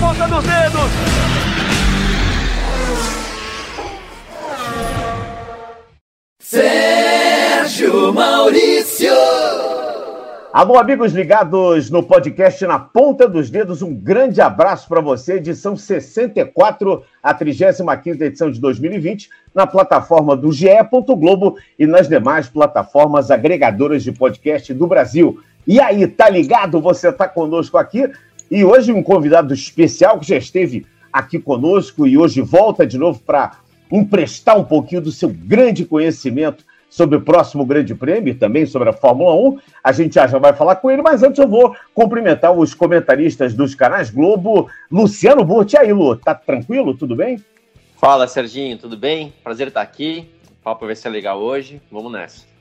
ponta dos dedos. Sérgio Maurício. Alô, amigos ligados no podcast Na Ponta dos Dedos, um grande abraço para você, edição 64, a 35 edição de 2020, na plataforma do GE. Globo e nas demais plataformas agregadoras de podcast do Brasil. E aí, tá ligado? Você tá conosco aqui e hoje um convidado especial que já esteve aqui conosco e hoje volta de novo para emprestar um pouquinho do seu grande conhecimento sobre o próximo Grande Prêmio e também sobre a Fórmula 1. A gente já, vai falar com ele, mas antes eu vou cumprimentar os comentaristas dos canais Globo. Luciano Burti, aí, Lu, tá tranquilo? Tudo bem? Fala, Serginho, tudo bem? Prazer estar aqui. O papo vai ser legal hoje. Vamos nessa.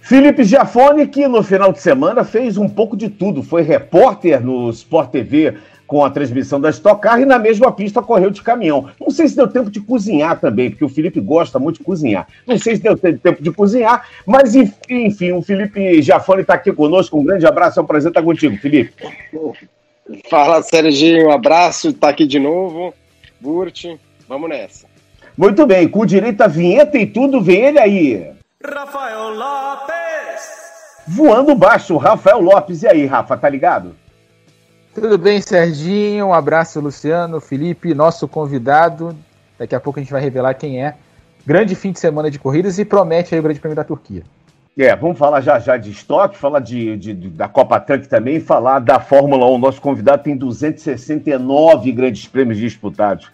Felipe Giafone, que no final de semana fez um pouco de tudo. Foi repórter no Sport TV com a transmissão da Stock Car e na mesma pista correu de caminhão. Não sei se deu tempo de cozinhar também, porque o Felipe gosta muito de cozinhar. Não sei se deu tempo de cozinhar, mas enfim, o Felipe Jafone está aqui conosco. Um grande abraço, é um prazer estar contigo, Felipe. Fala, Serginho, um abraço, está aqui de novo. Burt, vamos nessa. Muito bem, com direito à vinheta e tudo, vem ele aí. Rafael Lopes. Voando baixo, Rafael Lopes. E aí, Rafa, tá ligado? Tudo bem, Serginho? Um abraço, Luciano, Felipe, nosso convidado. Daqui a pouco a gente vai revelar quem é. Grande fim de semana de corridas e promete aí o Grande Prêmio da Turquia. É, vamos falar já já de estoque, falar de, de, de da Copa Truck também, falar da Fórmula 1. Nosso convidado tem 269 grandes prêmios disputados.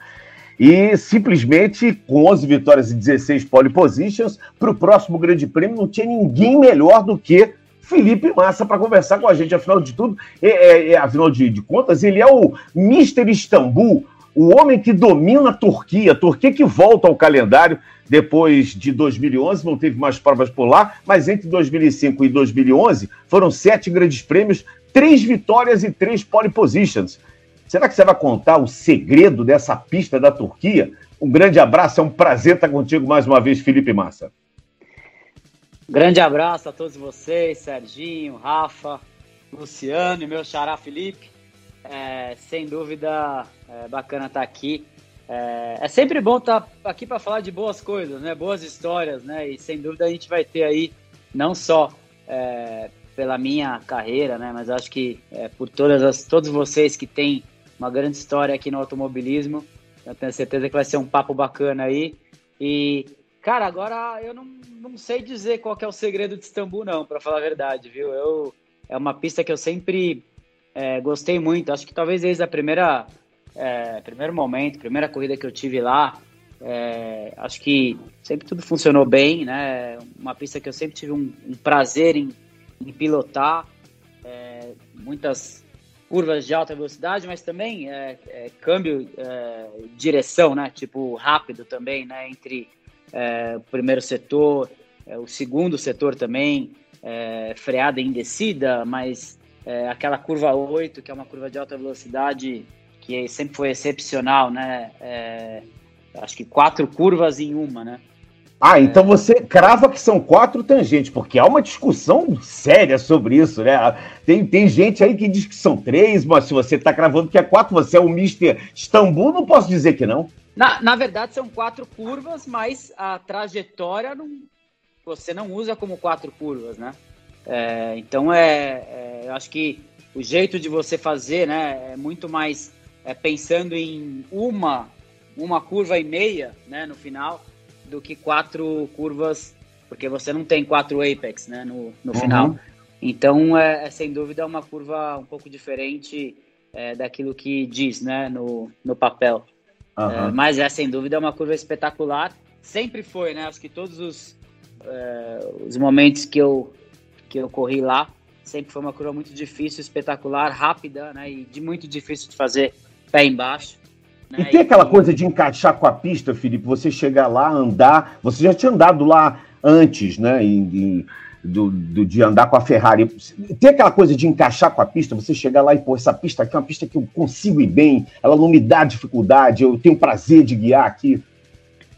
E simplesmente, com 11 vitórias e 16 pole positions, para o próximo Grande Prêmio não tinha ninguém melhor do que Felipe Massa para conversar com a gente. Afinal de tudo, é, é, é, afinal de, de, contas, ele é o Mister Istambul, o homem que domina a Turquia, a Turquia que volta ao calendário depois de 2011, não teve mais provas por lá, mas entre 2005 e 2011 foram sete grandes prêmios, três vitórias e três pole positions. Será que você vai contar o segredo dessa pista da Turquia? Um grande abraço, é um prazer estar contigo mais uma vez, Felipe Massa. Grande abraço a todos vocês, Serginho, Rafa, Luciano e meu xará Felipe. É, sem dúvida, é bacana estar aqui. É, é sempre bom estar aqui para falar de boas coisas, né? Boas histórias, né? E sem dúvida a gente vai ter aí não só é, pela minha carreira, né? Mas acho que é, por todas as, todos vocês que têm uma grande história aqui no automobilismo, eu tenho certeza que vai ser um papo bacana aí. E Cara, agora eu não, não sei dizer qual é o segredo de Istambul, não, para falar a verdade, viu? Eu, é uma pista que eu sempre é, gostei muito. Acho que talvez desde a primeira é, primeiro momento, primeira corrida que eu tive lá, é, acho que sempre tudo funcionou bem, né? Uma pista que eu sempre tive um, um prazer em, em pilotar, é, muitas curvas de alta velocidade, mas também é, é, câmbio, é, direção, né? Tipo rápido também, né? Entre é, o primeiro setor, é, o segundo setor também, é, freada em descida, mas aquela curva 8, que é uma curva de alta velocidade, que sempre foi excepcional, né? Acho que quatro curvas em uma, né? Ah, então você crava que são quatro tangentes, porque há uma discussão séria sobre isso, né? Tem, tem gente aí que diz que são três, mas se você está cravando que é quatro, você é o Mister Istambul, não posso dizer que não. Na, na verdade, são quatro curvas, mas a trajetória não, você não usa como quatro curvas, né? É, então, é, é, eu acho que o jeito de você fazer né, é muito mais é, pensando em uma, uma curva e meia né, no final do que quatro curvas, porque você não tem quatro apex né, no, no uhum. final. Então, é, é, sem dúvida uma curva um pouco diferente é, daquilo que diz né, no, no papel. Uhum. É, mas é sem dúvida uma curva espetacular. Sempre foi, né? Acho que todos os, é, os momentos que eu, que eu corri lá, sempre foi uma curva muito difícil, espetacular, rápida, né? E de muito difícil de fazer pé embaixo. E tem aquela coisa de encaixar com a pista, Felipe, você chegar lá, andar. Você já tinha andado lá antes, né? Do, do, de andar com a Ferrari. Tem aquela coisa de encaixar com a pista, você chegar lá e, pô, essa pista aqui é uma pista que eu consigo ir bem, ela não me dá dificuldade, eu tenho prazer de guiar aqui.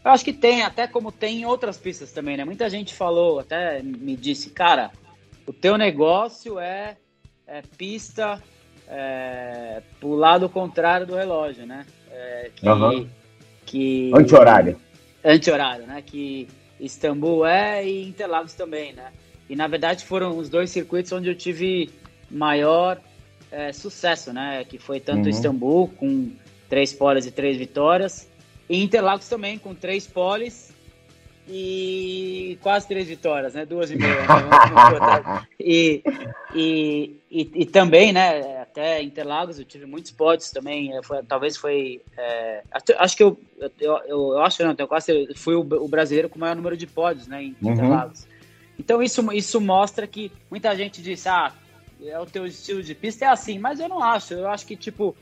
Eu acho que tem, até como tem em outras pistas também, né? Muita gente falou, até me disse, cara, o teu negócio é, é pista é, pro lado contrário do relógio, né? É, que, Aham. que Anti-horário. anti-horário, né? Que Istambul é e Interlagos também, né? E na verdade foram os dois circuitos onde eu tive maior é, sucesso, né? Que foi tanto Uhum. Istambul com três poles e três vitórias, e Interlagos também com três poles e quase três vitórias, né? Duas e meia. né? E, e, e, e também, né? Até Interlagos eu tive muitos pódios também. Foi, talvez foi. é, acho- que eu, eu, eu, eu acho não, tenho quase fui o, o brasileiro com o maior número de pódios, né? Em Uhum. Interlagos. Então isso, isso mostra que muita gente diz, ah, é o teu estilo de pista é assim, mas eu não acho. Eu acho que tipo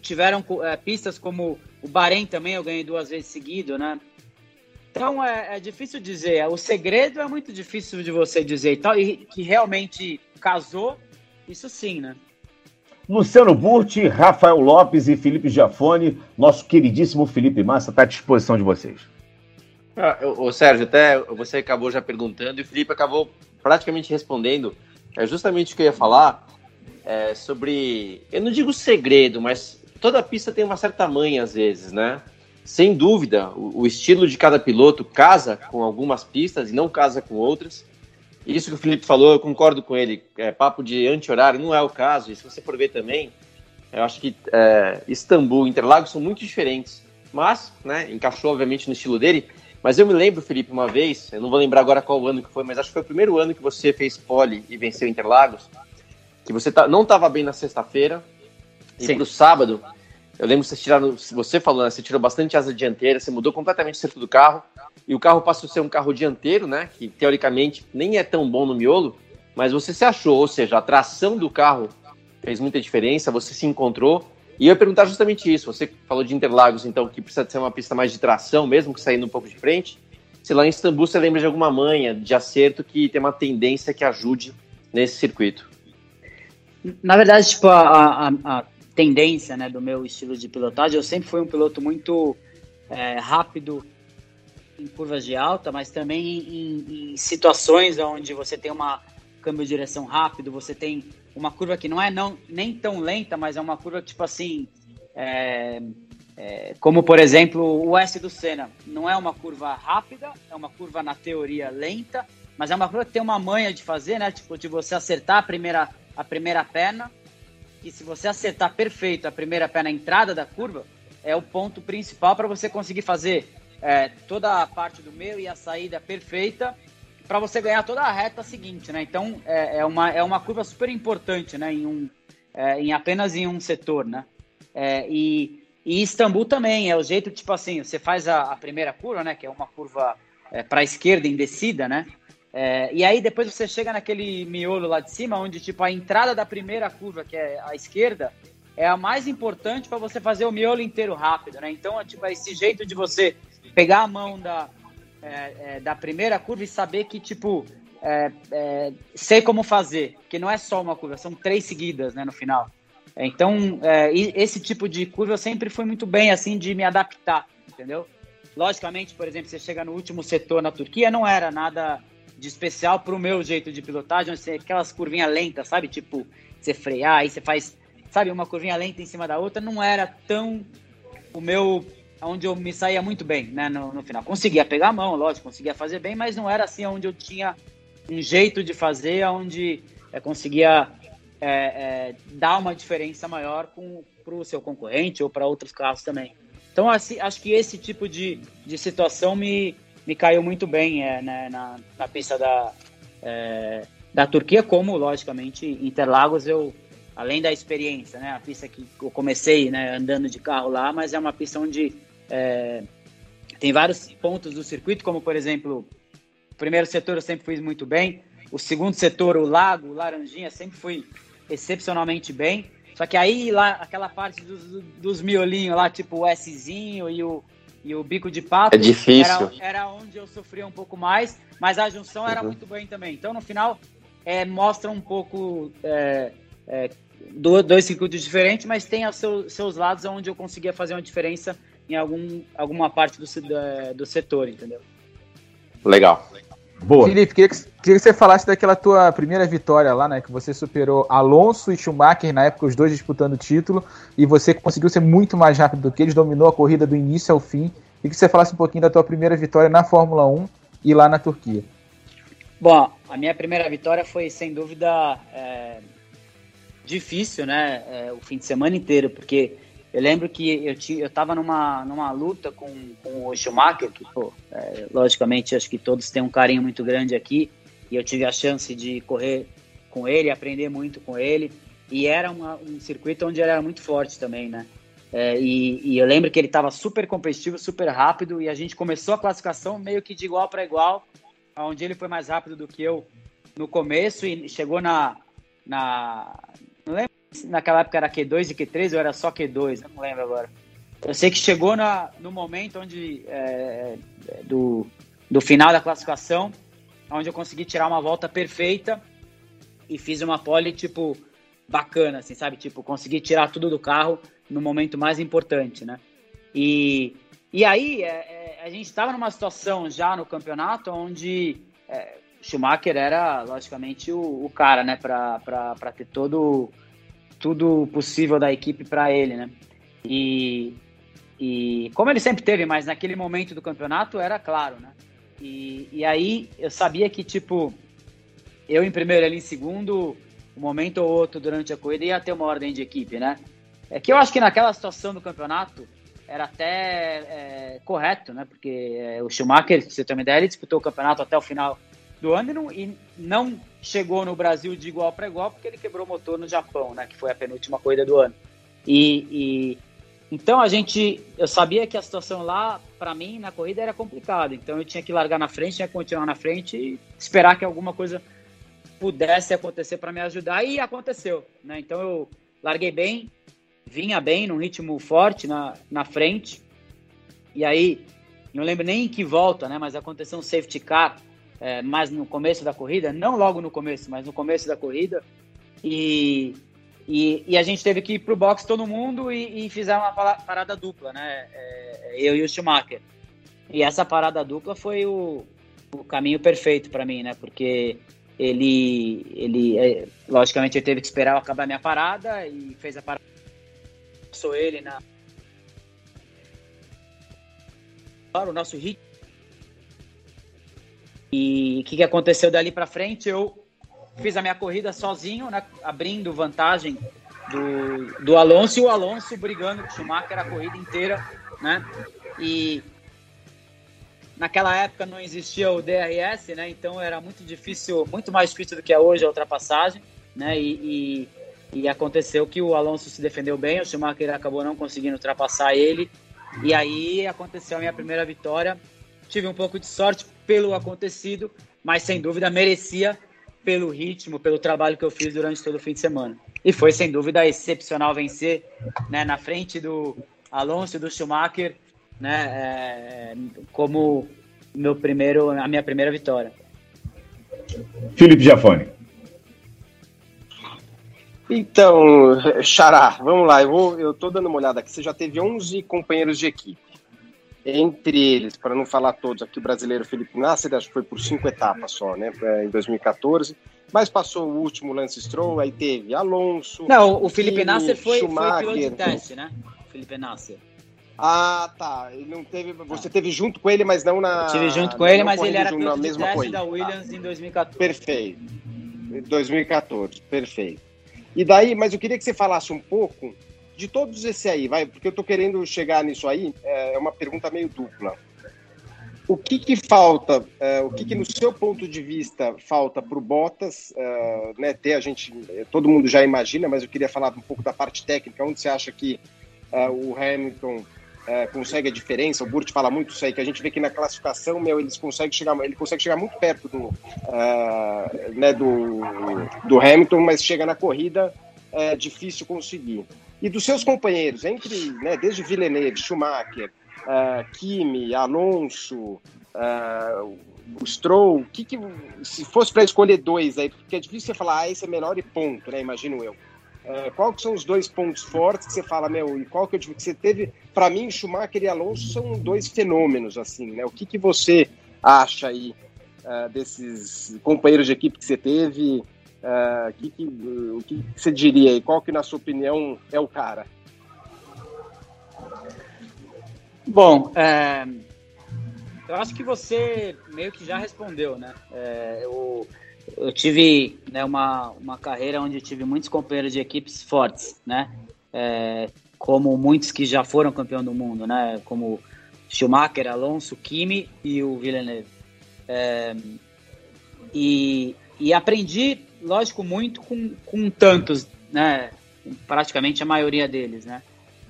tiveram eh, pistas como o Bahrein também eu ganhei duas vezes seguido, né? Então é, é difícil dizer. O segredo é muito difícil de você dizer e tal, e que realmente casou, isso sim, né? Luciano Burti, Rafael Lopes e Felipe Giafone, nosso queridíssimo Felipe Massa, está à disposição de vocês. Ah, o, o Sérgio, até você acabou já perguntando e o Felipe acabou praticamente respondendo. É justamente o que eu ia falar é, sobre. Eu não digo segredo, mas toda pista tem uma certa manha às vezes, né? Sem dúvida, o, o estilo de cada piloto casa com algumas pistas e não casa com outras. Isso que o Felipe falou, eu concordo com ele. É, papo de anti-horário não é o caso. E se você for ver também, eu acho que é, Istambul e Interlagos são muito diferentes. Mas, né, encaixou obviamente no estilo dele. Mas eu me lembro, Felipe, uma vez, eu não vou lembrar agora qual ano que foi, mas acho que foi o primeiro ano que você fez pole e venceu Interlagos, que você tá, não estava bem na sexta-feira, e Sim. pro sábado, eu lembro que você, tiraram, você falou, né, você tirou bastante asa dianteira, você mudou completamente o centro do carro, e o carro passou a ser um carro dianteiro, né, que teoricamente nem é tão bom no miolo, mas você se achou, ou seja, a tração do carro fez muita diferença, você se encontrou, e eu ia perguntar justamente isso. Você falou de Interlagos, então, que precisa ser uma pista mais de tração, mesmo que saindo um pouco de frente. Se lá em Istambul você lembra de alguma manha de acerto que tem uma tendência que ajude nesse circuito. Na verdade, tipo, a, a, a tendência né, do meu estilo de pilotagem, eu sempre fui um piloto muito é, rápido em curvas de alta, mas também em, em situações onde você tem uma câmbio de direção rápido, você tem uma curva que não é não, nem tão lenta, mas é uma curva tipo assim, é, é, como por exemplo o S do Senna, não é uma curva rápida, é uma curva na teoria lenta, mas é uma curva que tem uma manha de fazer, né? Tipo de você acertar a primeira a primeira perna e se você acertar perfeito a primeira perna a entrada da curva é o ponto principal para você conseguir fazer é, toda a parte do meio e a saída perfeita para você ganhar toda a reta seguinte, né? Então é, é, uma, é uma curva super importante, né? Em um é, em apenas em um setor, né? É, e, e Istambul também é o jeito tipo assim, você faz a, a primeira curva, né? Que é uma curva é, para a esquerda em descida, né? É, e aí depois você chega naquele miolo lá de cima, onde tipo a entrada da primeira curva, que é a esquerda, é a mais importante para você fazer o miolo inteiro rápido, né? Então é tipo é esse jeito de você pegar a mão da é, é, da primeira curva e saber que, tipo, é, é, sei como fazer, que não é só uma curva, são três seguidas, né, no final. Então, esse tipo de curva eu sempre fui muito bem, assim, de me adaptar, entendeu? Logicamente, por exemplo, você chega no último setor na Turquia, não era nada de especial pro meu jeito de pilotagem, onde aquelas curvinhas lentas, sabe? Tipo, você frear, aí você faz, sabe, uma curvinha lenta em cima da outra, não era tão o meu onde eu me saía muito bem, né, no, no final. Conseguia pegar a mão, lógico, conseguia fazer bem, mas não era assim onde eu tinha um jeito de fazer, onde é, conseguia é, é, dar uma diferença maior para o seu concorrente ou para outros carros também. Então, assim, acho que esse tipo de, de situação me, me caiu muito bem é, né, na, na pista da, é, da Turquia, como, logicamente, Interlagos eu além da experiência, né? A pista que eu comecei, né, andando de carro lá, mas é uma pista onde é, tem vários pontos do circuito, como por exemplo, o primeiro setor eu sempre fiz muito bem, o segundo setor, o lago, o laranjinha, sempre fui excepcionalmente bem. Só que aí lá, aquela parte dos, dos miolinhos lá, tipo o Szinho e o, e o bico de pato, É difícil. Era, era onde eu sofria um pouco mais, mas a junção era Uhum. muito bem também. Então no final é, mostra um pouco é, é, do- dois circuitos diferentes, mas tem os seu, seus lados onde eu conseguia fazer uma diferença em algum, alguma parte do, da- do setor, entendeu? Legal. Boa. Felipe, queria que, queria que você falasse daquela tua primeira vitória lá, né? Que você superou Alonso e Schumacher, na época, os dois disputando o título, e você conseguiu ser muito mais rápido do que eles, dominou a corrida do início ao fim. E que você falasse um pouquinho da tua primeira vitória na Fórmula 1 e lá na Turquia. Bom, a minha primeira vitória foi, sem dúvida, é, difícil, né? É, o fim de semana inteiro, porque eu lembro que eu, eu tava numa, numa luta com, com o Schumacher, que, pô, é, logicamente, acho que todos têm um carinho muito grande aqui, e eu tive a chance de correr com ele, aprender muito com ele, e era uma, um circuito onde ele era muito forte também, né? É, e, e, eu lembro que ele estava super competitivo, super rápido, e a gente começou a classificação meio que de igual para igual, onde ele foi mais rápido do que eu no começo e chegou na. na naquela época era Q2 e Q3 ou era só Q2, não lembro agora. Eu sei que chegou na, no momento onde é, do, do final da classificação, onde eu consegui tirar uma volta perfeita e fiz uma pole, tipo, bacana, assim, sabe? Tipo, consegui tirar tudo do carro no momento mais importante, né? E, e aí, é, é, a gente estava numa situação já no campeonato onde é, Schumacher era, logicamente, o, o cara, né? Para ter todo tudo possível da equipe para ele, né? E, e como ele sempre teve, mas naquele momento do campeonato era claro, né? E, e aí eu sabia que, tipo, eu em primeiro, ele em segundo, um momento ou outro durante a corrida ia ter uma ordem de equipe, né? É que eu acho que naquela situação do campeonato era até é, correto, né? Porque é, o Schumacher, se você tem uma ideia, ele disputou o campeonato até o final do ano e não, e não chegou no Brasil de igual para igual porque ele quebrou o motor no Japão, né? Que foi a penúltima corrida do ano. E, e então a gente, eu sabia que a situação lá para mim na corrida era complicada. Então eu tinha que largar na frente, tinha que continuar na frente e esperar que alguma coisa pudesse acontecer para me ajudar e aconteceu, né? Então eu larguei bem, vinha bem num ritmo forte na, na frente. E aí, não lembro nem em que volta, né? Mas aconteceu um safety car é, mais no começo da corrida, não logo no começo, mas no começo da corrida. E, e, e a gente teve que ir pro box todo mundo e, e uma parada dupla, né? É, eu e o Schumacher. E essa parada dupla foi o, o caminho perfeito para mim, né? Porque ele, ele é, logicamente, ele teve que esperar eu acabar minha parada e fez a parada. Sou ele na. O nosso ritmo e o que, que aconteceu dali para frente? Eu fiz a minha corrida sozinho, né, abrindo vantagem do, do Alonso e o Alonso brigando com o Schumacher a corrida inteira, né? E naquela época não existia o DRS, né? Então era muito difícil, muito mais difícil do que é hoje a ultrapassagem, né? E, e, e aconteceu que o Alonso se defendeu bem, o Schumacher acabou não conseguindo ultrapassar ele. E aí aconteceu a minha primeira vitória. Tive um pouco de sorte pelo acontecido, mas sem dúvida merecia pelo ritmo, pelo trabalho que eu fiz durante todo o fim de semana. E foi sem dúvida excepcional vencer, né, na frente do Alonso e do Schumacher, né, é, como meu primeiro, a minha primeira vitória. Felipe Giafone. Então, Xará, vamos lá, eu, vou, eu tô dando uma olhada aqui. Você já teve 11 companheiros de equipe entre eles, para não falar todos, aqui o brasileiro Felipe Nasser, acho que foi por cinco etapas só, né, em 2014, mas passou o último Lance Stroll, aí teve Alonso... Não, o Felipe Nasser foi, Schumacher, foi piloto de teste, né, Felipe Nasser. Ah, tá, ele não teve, você teve junto com ele, mas não na... Eu tive junto com ele, mas ele era piloto de teste coisa. da Williams tá. em 2014. Perfeito, 2014, perfeito. E daí, mas eu queria que você falasse um pouco de todos esse aí, vai, porque eu estou querendo chegar nisso aí, é, é uma pergunta meio dupla. O que, que falta, é, o que, que no seu ponto de vista falta para o Bottas, é, né, ter a gente, todo mundo já imagina, mas eu queria falar um pouco da parte técnica, onde você acha que é, o Hamilton é, consegue a diferença, o Burt fala muito isso aí, que a gente vê que na classificação, meu, eles conseguem chegar, ele consegue chegar muito perto do, né, do, do Hamilton, mas chega na corrida, é difícil conseguir. E dos seus companheiros, entre, né, desde Villeneuve, Schumacher, uh, Kimi, Alonso, uh, o Stroll, que, que se fosse para escolher dois aí, porque é difícil você falar, ah, esse é melhor e ponto, né, imagino eu. Uh, qual que são os dois pontos fortes que você fala, meu, e qual que eu digo que você teve? Para mim, Schumacher e Alonso são dois fenômenos, assim, né? O que, que você acha aí uh, desses companheiros de equipe que você teve? Uh, que, que, o que você diria aí? Qual que, na sua opinião, é o cara? Bom, é, eu acho que você meio que já respondeu, né? É, eu, eu tive né, uma, uma carreira onde tive muitos companheiros de equipes fortes, né? É, como muitos que já foram campeão do mundo, né? Como Schumacher, Alonso, Kimi e o Villeneuve. É, e, e aprendi, lógico, muito com, com tantos, né? Praticamente a maioria deles, né?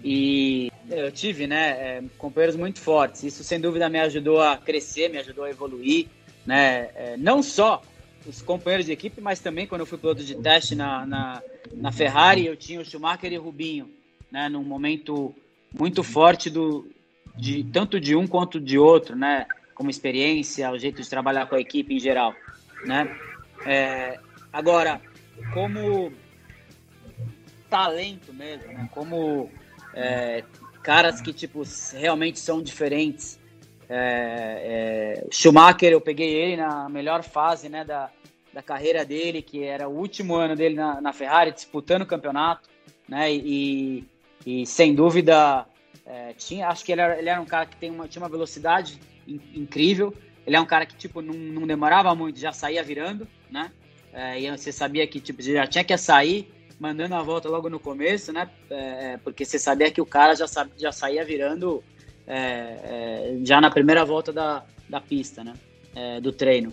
E eu tive, né, é, companheiros muito fortes. Isso sem dúvida me ajudou a crescer, me ajudou a evoluir, né? É, não só os companheiros de equipe, mas também quando eu fui piloto de teste na, na, na Ferrari, eu tinha o Schumacher e o Rubinho, né? Num momento muito forte do, de tanto de um quanto de outro, né? Como experiência, o jeito de trabalhar com a equipe em geral, né? É, agora, como talento mesmo, né? Como é, caras que tipo realmente são diferentes. É, é, Schumacher, eu peguei ele na melhor fase né, da, da carreira dele, que era o último ano dele na, na Ferrari, disputando o campeonato, né? E, e sem dúvida é, tinha, acho que ele era, ele era um cara que tem uma, tinha uma velocidade in, incrível. Ele é um cara que tipo não, não demorava muito, já saía virando, né? É, e você sabia que tipo já tinha que sair mandando a volta logo no começo, né? É, porque você sabia que o cara já, já saía virando é, é, já na primeira volta da, da pista, né? É, do treino.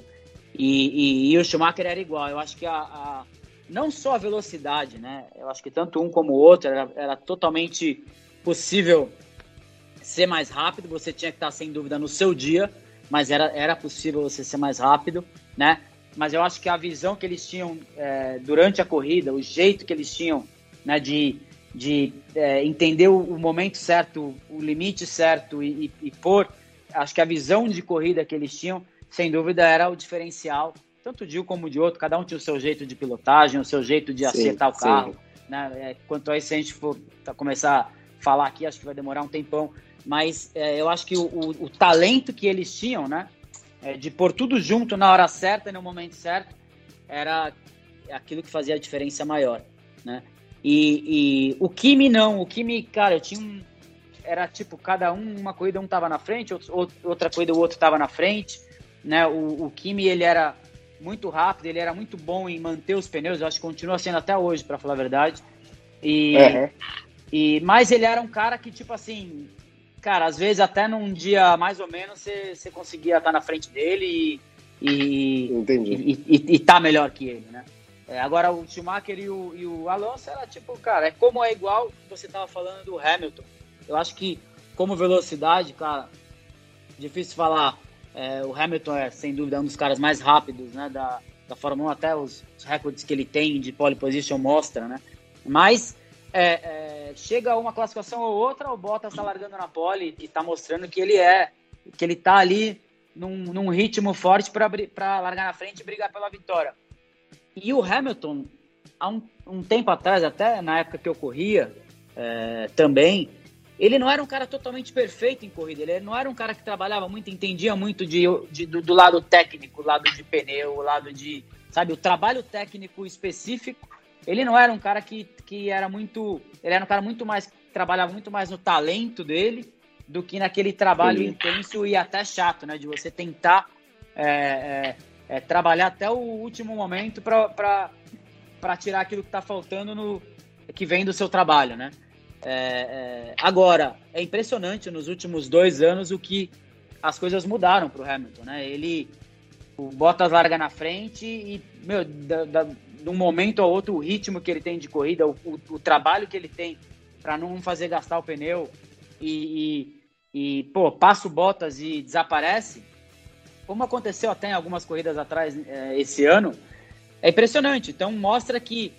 E, e, e, o Schumacher era igual. Eu acho que a, a, não só a velocidade, né? Eu acho que tanto um como o outro era, era totalmente possível ser mais rápido. Você tinha que estar sem dúvida no seu dia, mas era, era possível você ser mais rápido, né? mas eu acho que a visão que eles tinham é, durante a corrida, o jeito que eles tinham né, de, de é, entender o, o, momento certo, o limite certo e, e, e pôr, acho que a visão de corrida que eles tinham, sem dúvida, era o diferencial, tanto de um como de outro, cada um tinha o seu jeito de pilotagem, o seu jeito de sim, acertar o carro. Né? É, quanto a isso, se a gente for começar a falar aqui, acho que vai demorar um tempão, mas é, eu acho que o, o, o talento que eles tinham, né? é, de pôr tudo junto na hora certa e no momento certo, era aquilo que fazia a diferença maior, né? E, e o Kimi não, o Kimi, cara, eu tinha um, era tipo, cada um, uma corrida um tava na frente, outro, outra corrida o outro tava na frente, né? O, o Kimi, ele era muito rápido, ele era muito bom em manter os pneus, eu acho que continua sendo até hoje, para falar a verdade. E, uhum. e, mas ele era um cara que, tipo assim, cara, às vezes até num dia mais ou menos você, conseguia estar na frente dele e, e, e, e, e tá melhor que ele, né? É, agora o Schumacher e o, e o Alonso era tipo, cara, é como é igual você tava falando do Hamilton. Eu acho que como velocidade, cara, difícil falar. É, o Hamilton é sem dúvida um dos caras mais rápidos, né, da, da Fórmula 1, até os, os recordes que ele tem de pole position mostra, né? Mas é, é, chega uma classificação ou outra, o Bottas está largando na pole e está mostrando que ele é, que ele está ali num, num, ritmo forte para largar na frente e brigar pela vitória. E o Hamilton, há um, um tempo atrás, até na época que eu corria é, também, ele não era um cara totalmente perfeito em corrida, ele não era um cara que trabalhava muito, entendia muito de, de do, do lado técnico, lado de pneu, lado de, sabe, o trabalho técnico específico ele não era um cara que, que era muito. Ele era um cara muito mais. trabalhava muito mais no talento dele do que naquele trabalho Sim. intenso e até chato, né? De você tentar é, é, é, trabalhar até o último momento para tirar aquilo que está faltando no que vem do seu trabalho, né? É, é, agora, é impressionante nos últimos dois anos o que as coisas mudaram para o Hamilton, né? Ele, o Bottas larga na frente e, meu, da, da, de um momento ao outro, o ritmo que ele tem de corrida, o, o, o trabalho que ele tem para não fazer gastar o pneu e, e, e, pô, passa o Bottas e desaparece, como aconteceu até em algumas corridas atrás é, esse ano, é impressionante. Então mostra que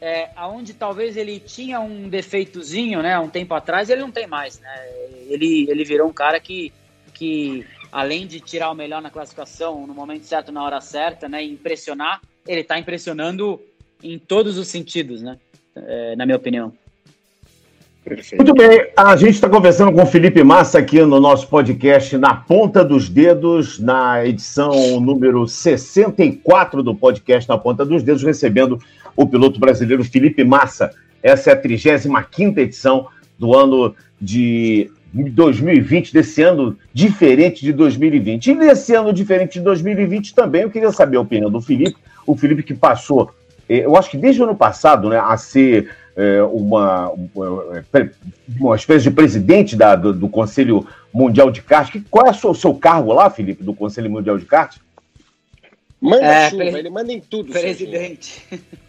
é, aonde talvez ele tinha um defeitozinho, né, um tempo atrás, ele não tem mais, né? Ele, ele virou um cara que, que além de tirar o melhor na classificação, no momento certo, na hora certa, né, impressionar, ele está impressionando em todos os sentidos, né? É, na minha opinião. Perfeito. Muito bem, a gente está conversando com o Felipe Massa aqui no nosso podcast Na Ponta dos Dedos, na edição número 64 do podcast Na Ponta dos Dedos, recebendo o piloto brasileiro Felipe Massa. Essa é a 35 edição do ano de 2020, desse ano diferente de 2020. E desse ano diferente de 2020 também, eu queria saber a opinião do Felipe, o Felipe que passou, eh, eu acho que desde o ano passado, né, a ser é, uma, uma espécie de presidente da, do, do, Conselho Mundial de Kart. Qual é o seu, seu, cargo lá, Felipe, do Conselho Mundial de Kart? Manda é, chuva, ele manda em tudo. Presidente.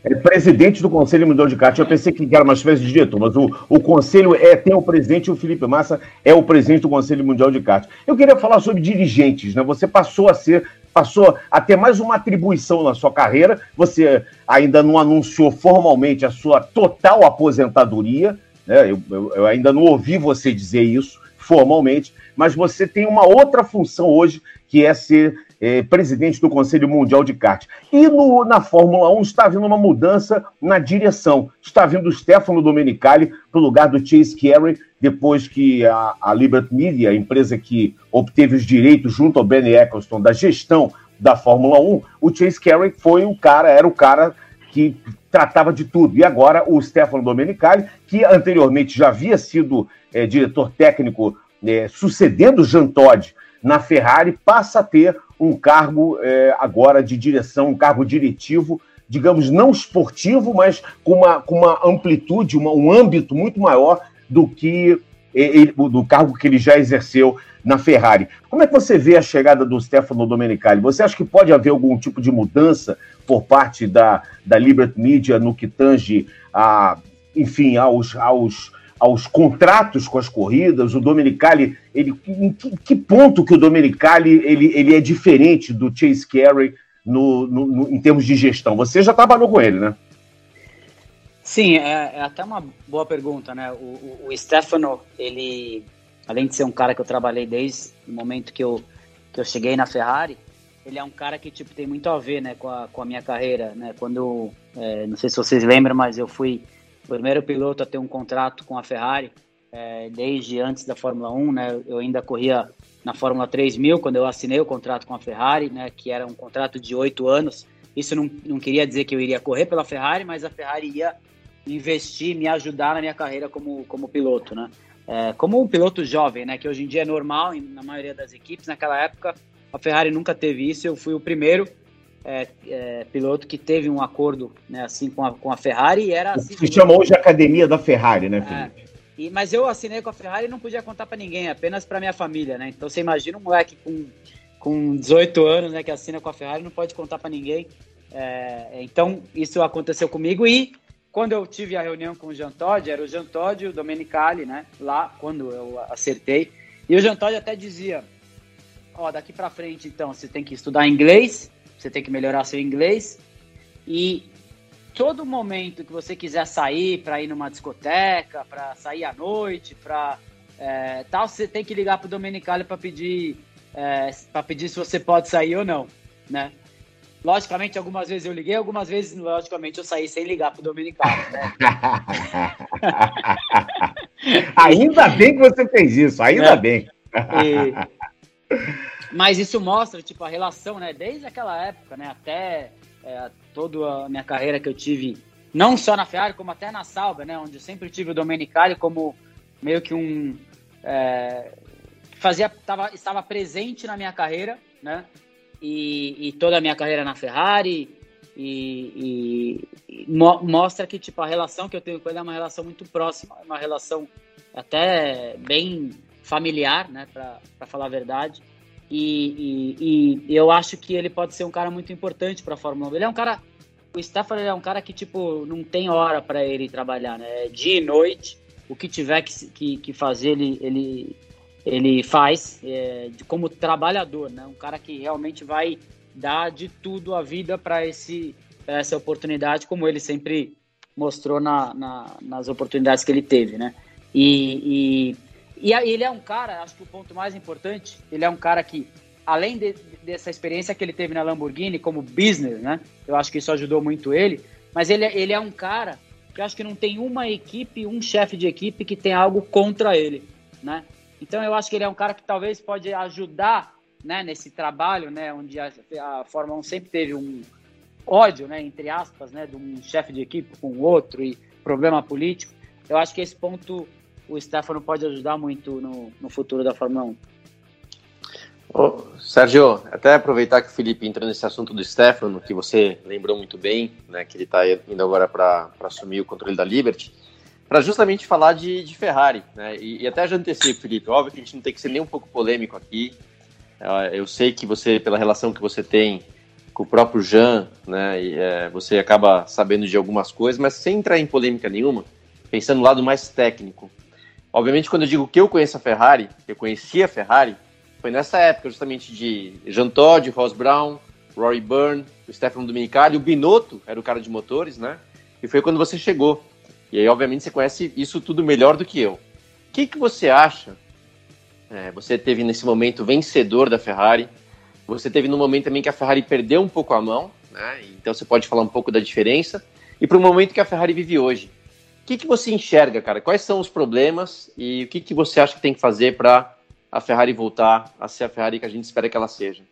É presidente do Conselho Mundial de Kart. Eu pensei que era uma espécie de diretor, mas o, o conselho é, tem o presidente e o Felipe Massa é o presidente do Conselho Mundial de Kart. Eu queria falar sobre dirigentes, né? Você passou a ser passou a ter mais uma atribuição na sua carreira. Você ainda não anunciou formalmente a sua total aposentadoria, né? eu, eu, eu ainda não ouvi você dizer isso formalmente, mas você tem uma outra função hoje, que é ser é, presidente do Conselho Mundial de Kart. E no, na Fórmula 1 está havendo uma mudança na direção. Está vindo o Stefano Domenicali para o lugar do Chase Carey, depois que a, a Liberty Media, a empresa que obteve os direitos junto ao Benny Eccleston da gestão da Fórmula 1, o Chase Carey foi o cara, era o cara que tratava de tudo. E agora o Stefano Domenicali, que anteriormente já havia sido é, diretor técnico é, sucedendo Jean Todt na Ferrari, passa a ter um cargo é, agora de direção, um cargo diretivo, digamos, não esportivo, mas com uma, com uma amplitude, uma, um âmbito muito maior do que ele, do cargo que ele já exerceu na Ferrari. Como é que você vê a chegada do Stefano Domenicali? Você acha que pode haver algum tipo de mudança por parte da, da Liberty Media no que tange a, enfim, aos, aos, aos contratos com as corridas? O Domenicali, ele, em que, que ponto que o Domenicali ele, ele é diferente do Chase Carey no, no, no, em termos de gestão? Você já trabalhou com ele, né? Sim, é, é, até uma boa pergunta, né? O, o, o, Stefano, ele, além de ser um cara que eu trabalhei desde o momento que eu, que eu cheguei na Ferrari, ele é um cara que tipo tem muito a ver, né, com a, com a minha carreira, né? Quando, é, não sei se vocês lembram, mas eu fui o primeiro piloto a ter um contrato com a Ferrari é, desde antes da Fórmula 1, né? Eu ainda corria na Fórmula 3000 quando eu assinei o contrato com a Ferrari, né? Que era um contrato de oito anos. Isso não, não queria dizer que eu iria correr pela Ferrari, mas a Ferrari ia investir, me ajudar na minha carreira como, como piloto, né? É, como um piloto jovem, né? Que hoje em dia é normal na maioria das equipes. Naquela época, a Ferrari nunca teve isso. Eu fui o primeiro é, é, piloto que teve um acordo, né? Assim com a, com a Ferrari. E era assim. Se chama hoje Academia da Ferrari, né, é, Felipe? E, mas eu assinei com a Ferrari e não podia contar para ninguém, apenas para minha família, né? Então você imagina um moleque com, com 18 anos, né, que assina com a Ferrari, não pode contar para ninguém. É, então isso aconteceu comigo e quando eu tive a reunião com o Jean Todt, era o Jean Todt e o Domenicali, né? Lá, quando eu acertei. E o Jean Todt até dizia, ó, daqui para frente, então, você tem que estudar inglês, você tem que melhorar seu inglês. E todo momento que você quiser sair para ir numa discoteca, para sair à noite, para é, tal, você tem que ligar pro Domenicali para pedir, é, para pedir se você pode sair ou não, né? Logicamente, algumas vezes eu liguei, algumas vezes, logicamente, eu saí sem ligar pro Dominicano. Né? ainda bem que você fez isso, ainda é. bem. E... Mas isso mostra, tipo, a relação, né? Desde aquela época, né? Até é, toda a minha carreira que eu tive, não só na Ferrari, como até na Sauber, né? Onde eu sempre tive o Domenicali como meio que um... É, fazia, tava, estava presente na minha carreira, né? e, e toda a minha carreira na Ferrari e, e, mo mostra que tipo a relação que eu tenho com ele é uma relação muito próxima, é uma relação até bem familiar, né, para falar a verdade. E, e, e, eu acho que ele pode ser um cara muito importante para a Fórmula 1. Ele é um cara, o Stefano é um cara que tipo não tem hora para ele trabalhar, né? Dia e noite, o que tiver que, que, que fazer ele, ele ele faz é, como trabalhador, né? Um cara que realmente vai dar de tudo a vida para esse essa oportunidade, como ele sempre mostrou na, na, nas oportunidades que ele teve, né? E, e, e ele é um cara, acho que o ponto mais importante, ele é um cara que, além de, dessa experiência que ele teve na Lamborghini como business, né? Eu acho que isso ajudou muito ele, mas ele, ele é um cara que acho que não tem uma equipe, um chefe de equipe que tem algo contra ele, né? Então eu acho que ele é um cara que talvez pode ajudar, né, nesse trabalho, né, onde a, a Fórmula 1 sempre teve um ódio, né, entre aspas, né, de um chefe de equipe com o outro e problema político. Eu acho que esse ponto o Stefano pode ajudar muito no, no futuro da Fórmula 1. Ô, Sérgio, até aproveitar que o Felipe entrou nesse assunto do Stefano, que você lembrou muito bem, né, que ele está indo agora para assumir o controle da Liberty, para justamente falar de, de Ferrari. Né, e, e, até já antecipo, Felipe, óbvio que a gente não tem que ser nem um pouco polêmico aqui. Eu sei que você, pela relação que você tem com o próprio Jean, né, e, é, você acaba sabendo de algumas coisas, mas sem entrar em polêmica nenhuma, pensando no lado mais técnico. Obviamente, quando eu digo que eu conheço a Ferrari, eu conhecia a Ferrari, foi nessa época justamente de Jean Todt, Ross Brown, Rory Byrne, o Stefano Domenicali, o Binotto era o cara de motores, né? E foi quando você chegou. E aí, obviamente, você conhece isso tudo melhor do que eu. O que, que você acha? É, você teve nesse momento vencedor da Ferrari. Você teve no momento também que a Ferrari perdeu um pouco a mão, né? Então você pode falar um pouco da diferença. E para o momento que a Ferrari vive hoje. O que, que você enxerga, cara? Quais são os problemas e o que, que você acha que tem que fazer para a Ferrari voltar a ser a Ferrari que a gente espera que ela seja.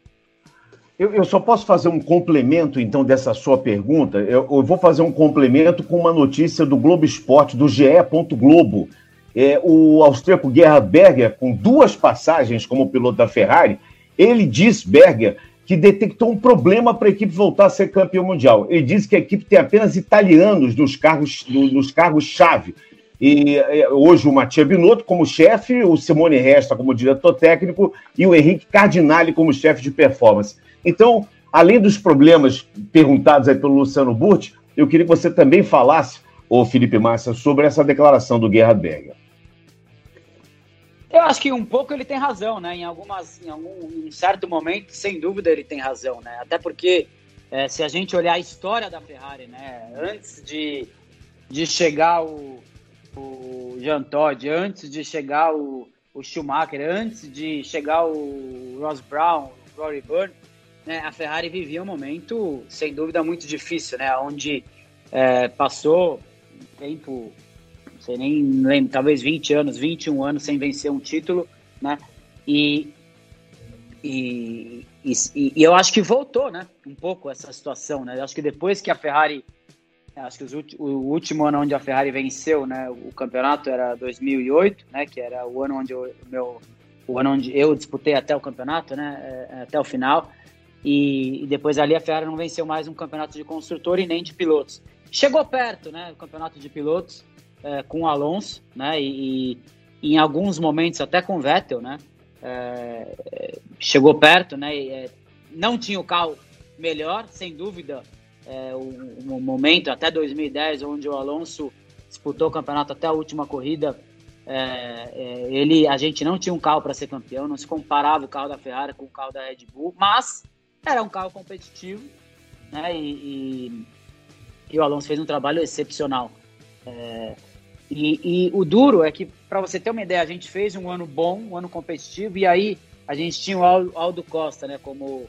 Eu, eu só posso fazer um complemento, então, dessa sua pergunta. Eu, eu, vou fazer um complemento com uma notícia do Globo Esporte, do GE. Globo. É, o austríaco Gerhard Berger, com duas passagens como piloto da Ferrari, ele diz, Berger, que detectou um problema para a equipe voltar a ser campeão mundial. Ele diz que a equipe tem apenas italianos nos cargos nos cargos-chave. E é, hoje o Matia Binotto como chefe, o Simone Resta como diretor técnico e o Henrique Cardinale como chefe de performance. Então, além dos problemas perguntados aí pelo Luciano Burti, eu queria que você também falasse, ô Felipe Massa, sobre essa declaração do Gerhard Berger. Eu acho que um pouco ele tem razão, né? Em algumas, em algum em certo momento, sem dúvida ele tem razão, né? Até porque é, se a gente olhar a história da Ferrari, né? Antes de, de chegar o, o Jean Todt, antes de chegar o, o Schumacher, antes de chegar o Ross Brown, o Rory Byrne, né, a Ferrari vivia um momento, sem dúvida, muito difícil, né, onde é, passou um tempo, sei nem lembro, talvez 20 anos, 21 anos sem vencer um título, né, e, e, e, e eu acho que voltou, né, um pouco essa situação, né, eu acho que depois que a Ferrari é, acho que o último ano onde a Ferrari venceu, né, o campeonato era 2008, né, que era o ano onde eu, meu, o ano onde eu disputei até o campeonato, né, é, até o final. E, e, depois ali a Ferrari não venceu mais um campeonato de construtor e nem de pilotos. Chegou perto, né, o campeonato de pilotos é, com o Alonso, né, e, e, em alguns momentos até com o Vettel, né, é, chegou perto, né, e, é, não tinha o carro melhor, sem dúvida é, um, um, momento até 2010 onde o Alonso disputou o campeonato até a última corrida é, é, ele a gente não tinha um carro para ser campeão não se comparava o carro da Ferrari com o carro da Red Bull mas era um carro competitivo né e, e, e o Alonso fez um trabalho excepcional é, e, e, o duro é que para você ter uma ideia a gente fez um ano bom um ano competitivo e aí a gente tinha o Aldo Costa né como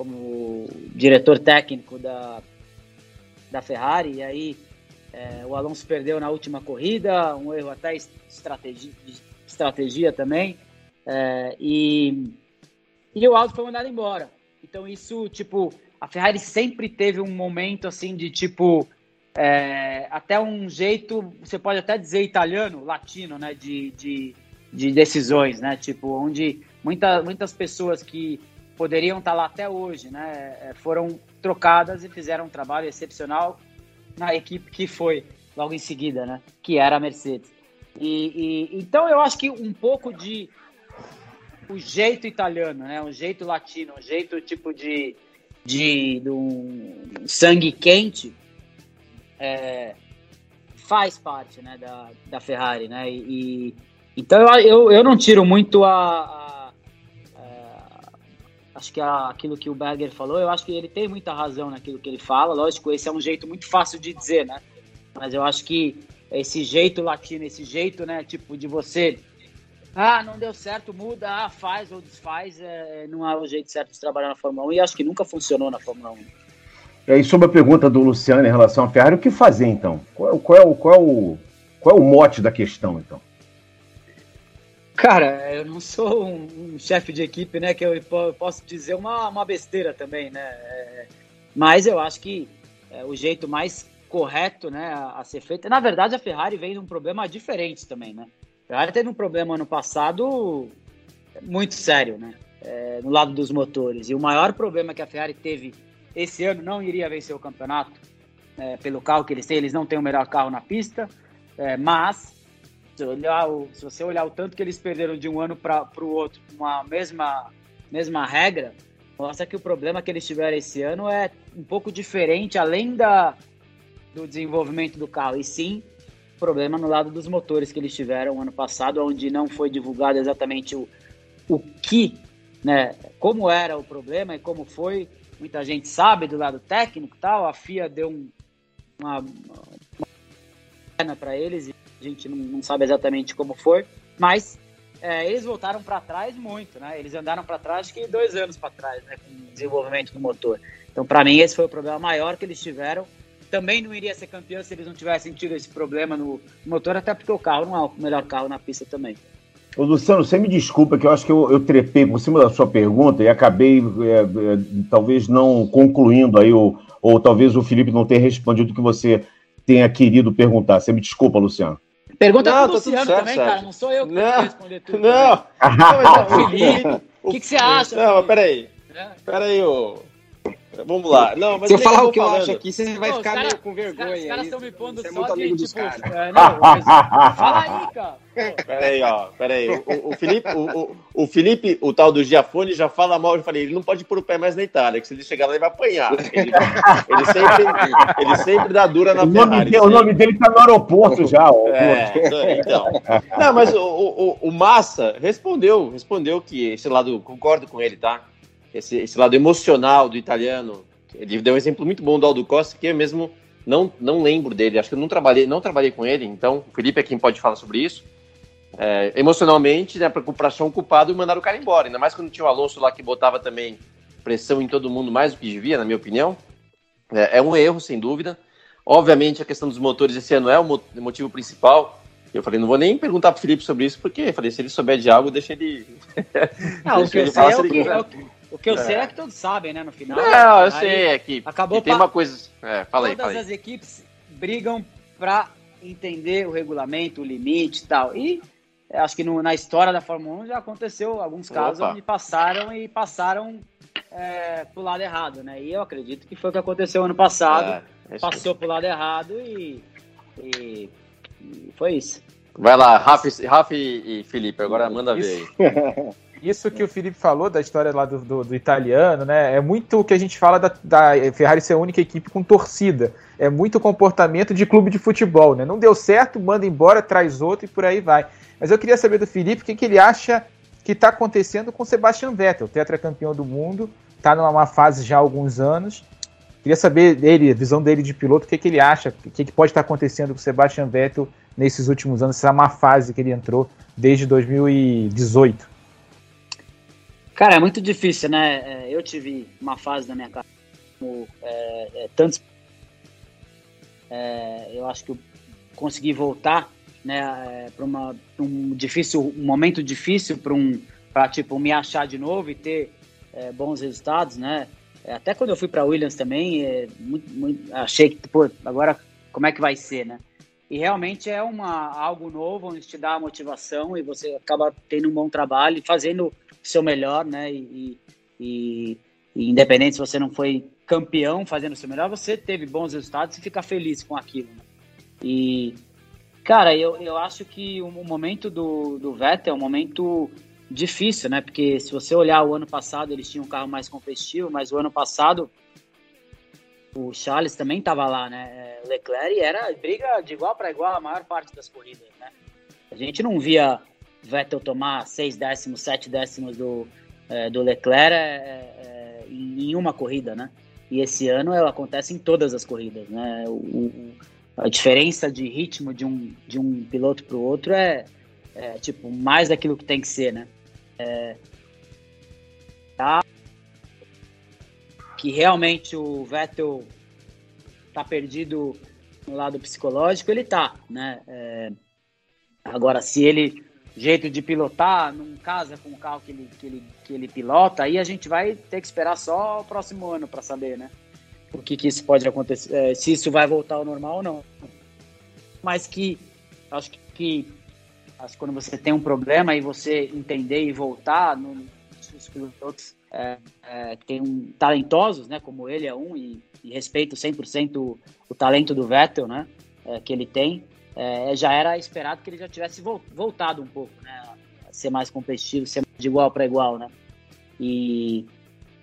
como diretor técnico da, da Ferrari, e aí é, o Alonso perdeu na última corrida, um erro até estratégia, estratégia também, é, e, e o Aldo foi mandado embora. Então isso, tipo, a Ferrari sempre teve um momento assim de tipo é, até um jeito, você pode até dizer italiano, latino, né, de, de, de decisões, né, tipo, onde muita, muitas pessoas que poderiam estar lá até hoje, né? É, foram trocadas e fizeram um trabalho excepcional na equipe que foi logo em seguida, né? Que era a Mercedes. E, e então eu acho que um pouco de o jeito italiano, né? O jeito latino, o jeito tipo de de, de um sangue quente é, faz parte, né? Da, da Ferrari, né? E, então eu, eu, não tiro muito a, a acho que aquilo que o Berger falou, eu acho que ele tem muita razão naquilo que ele fala. Lógico, esse é um jeito muito fácil de dizer, né? Mas eu acho que esse jeito latino, esse jeito, né, tipo, de você. Ah, não deu certo, muda, ah, faz ou desfaz, é, não é o jeito certo de trabalhar na Fórmula 1 e acho que nunca funcionou na Fórmula 1. E aí, sobre a pergunta do Luciano em relação à Ferrari, o que fazer então? Qual, qual, é, o, qual, é, o, qual é o mote da questão então? Cara, eu não sou um, chefe de equipe, né? Que eu posso dizer uma, uma besteira também, né? É, mas eu acho que é, o jeito mais correto, né, a, a, ser feito. Na verdade, a Ferrari vem de um problema diferente também, né? A Ferrari teve um problema ano passado muito sério, né? É, no lado dos motores. E o maior problema que a Ferrari teve esse ano não iria vencer o campeonato é, pelo carro que eles têm. Eles não têm o melhor carro na pista, é, mas se, olhar o, se você olhar o tanto que eles perderam de um ano para o outro, uma mesma, mesma regra, mostra que o problema que eles tiveram esse ano é um pouco diferente, além da, do desenvolvimento do carro, e sim problema no lado dos motores que eles tiveram ano passado, onde não foi divulgado exatamente o, o que, né, como era o problema e como foi. Muita gente sabe do lado técnico tal, a FIA deu um, uma, uma para eles e a gente não, não, sabe exatamente como foi, mas é, eles voltaram para trás muito, né? Eles andaram para trás acho que dois anos para trás, né, com o desenvolvimento do motor. Então, para mim, esse foi o problema maior que eles tiveram. Também não iria ser campeão se eles não tivessem tido esse problema no motor, até porque o carro não é o melhor carro na pista também. Ô, Luciano, você me desculpa que eu acho que eu, eu trepei por cima da sua pergunta e acabei é, é, talvez não concluindo aí, ou, ou talvez o Felipe não tenha respondido o que você tenha querido perguntar. Você me desculpa, Luciano. Pergunta não, pro Luciano certo, também, certo. cara. Não sou eu que não, responder tudo. Não, não, não Felipe, o que, que você acha? Não, mas peraí. É. Peraí, ô. Vamos lá. Não, mas Se eu falar o que falando. eu acho aqui, você vai ficar cara, meio com vergonha. Os caras estão me pondo é só de, tipo... É, não, mas, fala aí, cara. Peraí, ó. Peraí. O, o, Felipe, o, o, Felipe, o tal do Giafone, já fala mal. Eu falei, ele não pode pôr o pé mais na Itália, que se ele chegar lá, ele vai apanhar. Ele, ele, sempre, ele sempre dá dura na o Ferrari. o nome dele tá no aeroporto já. Ó. É, então. Não, mas o, o, o Massa respondeu, respondeu que esse lado, concordo com ele, tá? Esse, esse lado emocional do italiano. Ele deu um exemplo muito bom do Aldo Costa, que eu mesmo não, não lembro dele. Acho que eu não trabalhei, não trabalhei com ele, então o Felipe é quem pode falar sobre isso. É, emocionalmente, né, para achar um culpado e mandar o cara embora. Ainda mais quando tinha o Alonso lá que botava também pressão em todo mundo mais do que devia, na minha opinião. É, é um erro, sem dúvida. Obviamente, a questão dos motores esse ano é o motivo principal. Eu falei, não vou nem perguntar pro Felipe sobre isso, porque eu falei, se ele souber de algo, deixa ele. Não, deixa ele falar é, o que, é, o que, o que eu é. sei é que todos sabem, né? No final. Não, eu sei, é que, acabou que tem uma coisa. É, fala aí, Todas fala as equipes brigam para entender o regulamento, o limite e tal. E acho que no, na história da Fórmula 1 já aconteceu alguns casos Opa. onde passaram e passaram é, pro lado errado, né? E eu acredito que foi o que aconteceu ano passado. É, passou pro lado errado e, e, e, foi isso. Vai lá, Rafa, Rafa e, e Felipe, agora manda ver aí. Isso que o Felipe falou da história lá do, do, do, italiano, né? É muito o que a gente fala da, da, Ferrari ser a única equipe com torcida. É muito comportamento de clube de futebol, né? Não deu certo, manda embora, traz outro e por aí vai. Mas eu queria saber do Felipe o que, que ele acha que está acontecendo com o Sebastian Vettel, tetracampeão do mundo, está numa fase já há alguns anos. Queria saber dele, a visão dele de piloto, o que, que ele acha, o que, que pode estar tá acontecendo com o Sebastian Vettel nesses últimos anos, essa má fase que ele entrou desde 2018. Cara, é muito difícil, né? É, eu tive uma fase da minha carreira como é, é, tantos. É, eu acho que eu consegui voltar, né, é, para um difícil, um momento difícil para um, para tipo me achar de novo e ter é, bons resultados, né? Até quando eu fui para Williams também, muito, muito, achei que pô, agora como é que vai ser, né? E realmente é uma algo novo onde te dá motivação e você acaba tendo um bom trabalho e fazendo seu melhor, né? E, e, e, independente se você não foi campeão fazendo o seu melhor, você teve bons resultados e fica feliz com aquilo. Né? E, cara, eu, eu acho que o momento do, do Vettel é um momento difícil, né? Porque se você olhar o ano passado, eles tinham um carro mais competitivo, mas o ano passado o Charles também estava lá, né? O Leclerc era briga de igual para igual a maior parte das corridas, né? A gente não via Vettel tomar seis décimos, sete décimos do, é, do Leclerc é, é, em uma corrida, né? E esse ano ela acontece em todas as corridas, né? O, o, a diferença de ritmo de um, de um piloto para o outro é, é, tipo mais daquilo que tem que ser, né? Que realmente o Vettel tá perdido no lado psicológico, ele tá, né? É, agora, se ele jeito de pilotar não casa com o carro que ele, que ele, que ele pilota, aí a gente vai ter que esperar só o próximo ano para saber, né? O que, que isso pode acontecer, é, se isso vai voltar ao normal ou não. Mas que acho que acho que quando você tem um problema e você entender e voltar, no, os pilotos é, é, tem um, talentosos, né? Como ele é um, e, e respeito 100% o, o talento do Vettel, né? É, que ele tem é, já era esperado que ele já tivesse voltado um pouco, né? Ser mais competitivo, ser de igual para igual, né? E,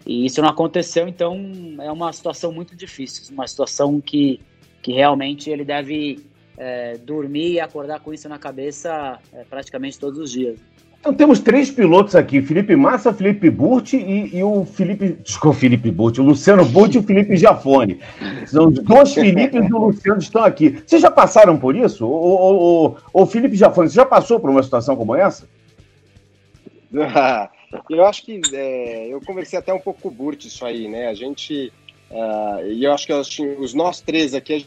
e, isso não aconteceu, então é uma situação muito difícil, uma situação que, que realmente ele deve é, dormir e acordar com isso na cabeça é, praticamente todos os dias. Então temos três pilotos aqui: Felipe Massa, Felipe Burti e, e, o Felipe. Desculpa, Felipe Burti, o Luciano Burti e o Felipe Jafone. São dois Filipes e o Luciano estão aqui. Vocês já passaram por isso? O, Felipe Jafone, você já passou por uma situação como essa? eu acho que é, eu conversei até um pouco com o Burti isso aí, né? A gente. Uh, e eu acho que os nós três aqui,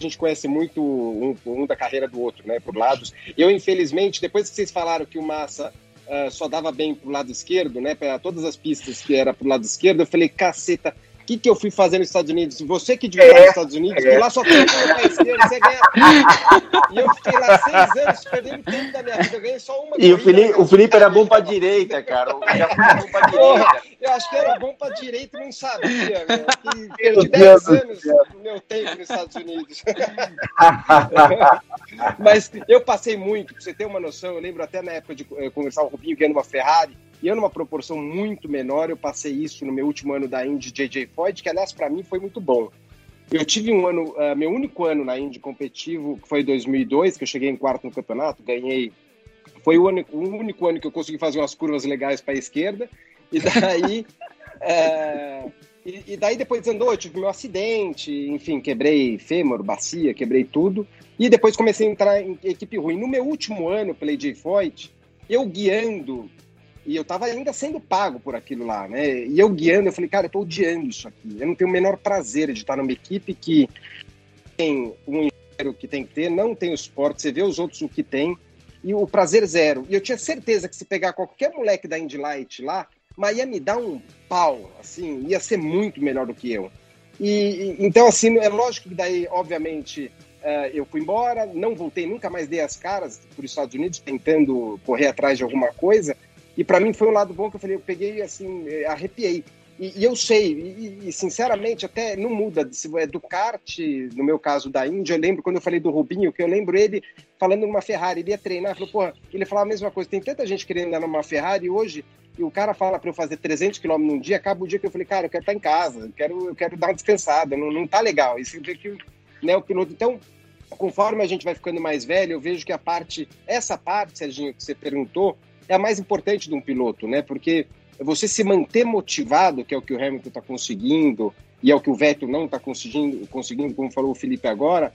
a gente conhece muito um, um, da carreira do outro, né, por lados. Eu, infelizmente, depois que vocês falaram que o Massa uh, só dava bem pro lado esquerdo, né, para todas as pistas que era pro lado esquerdo, eu falei, caceta, o que, eu fui fazer nos Estados Unidos? Você que devia é, nos Estados Unidos, é. que lá só tem para esquerda, você ganha. e eu fiquei lá seis anos perdendo tempo da minha vida, eu ganhei só uma E o Felipe, o Felipe era bom para direita, cara. Era bom direita. Eu acho que era bom para direita e não sabia, velho. Perdi 10 anos do meu tempo nos Estados Unidos. Mas eu passei muito, pra você ter uma noção, eu lembro até na época de eh, conversar com o Rubinho, que era numa Ferrari, e eu numa proporção muito menor, eu passei isso no meu último ano da Indy JJ Floyd, que aliás para mim foi muito bom. Eu tive um ano, uh, meu único ano na Indy competitivo, que foi 2002, que eu cheguei em quarto no campeonato, ganhei. Foi o, único, o único ano que eu consegui fazer umas curvas legais para a esquerda, e daí. é, e, e, daí depois andou, eu tive meu acidente, enfim, quebrei fêmur, bacia, quebrei tudo. E depois comecei a entrar em equipe ruim. No meu último ano pela J Foyt, eu guiando, e eu tava ainda sendo pago por aquilo lá, né? E eu guiando, eu falei, cara, eu tô odiando isso aqui. Eu não tenho o menor prazer de estar numa equipe que tem um engenheiro que tem que ter, não tem o esporte, você vê os outros o que tem, e o prazer zero. E eu tinha certeza que se pegar qualquer moleque da Indy Light lá, mas ia me dar um pau, assim, ia ser muito melhor do que eu. E, e então, assim, é lógico que daí, obviamente, uh, eu fui embora, não voltei, nunca mais dei as caras por Estados Unidos, tentando correr atrás de alguma coisa. E para mim foi um lado bom que eu falei, eu peguei assim, eh, arrepiei. E, e eu sei, e, e, sinceramente até não muda, se é do kart, no meu caso da Índia, eu lembro quando eu falei do Rubinho, que eu lembro ele falando numa Ferrari, ele ia treinar, falou, porra, ele falava a mesma coisa, tem tanta gente querendo andar numa Ferrari hoje, e o cara fala para eu fazer 300 km num dia, acaba o dia que eu falei, cara, eu quero estar em casa, eu quero, eu quero dar uma descansada, não, não tá legal. Isso que né, o piloto. Então, conforme a gente vai ficando mais velho, eu vejo que a parte, essa parte, Serginho, que você perguntou, é a mais importante de um piloto, né? Porque você se manter motivado, que é o que o Hamilton está conseguindo, e é o que o Vettel não está conseguindo, conseguindo, como falou o Felipe agora,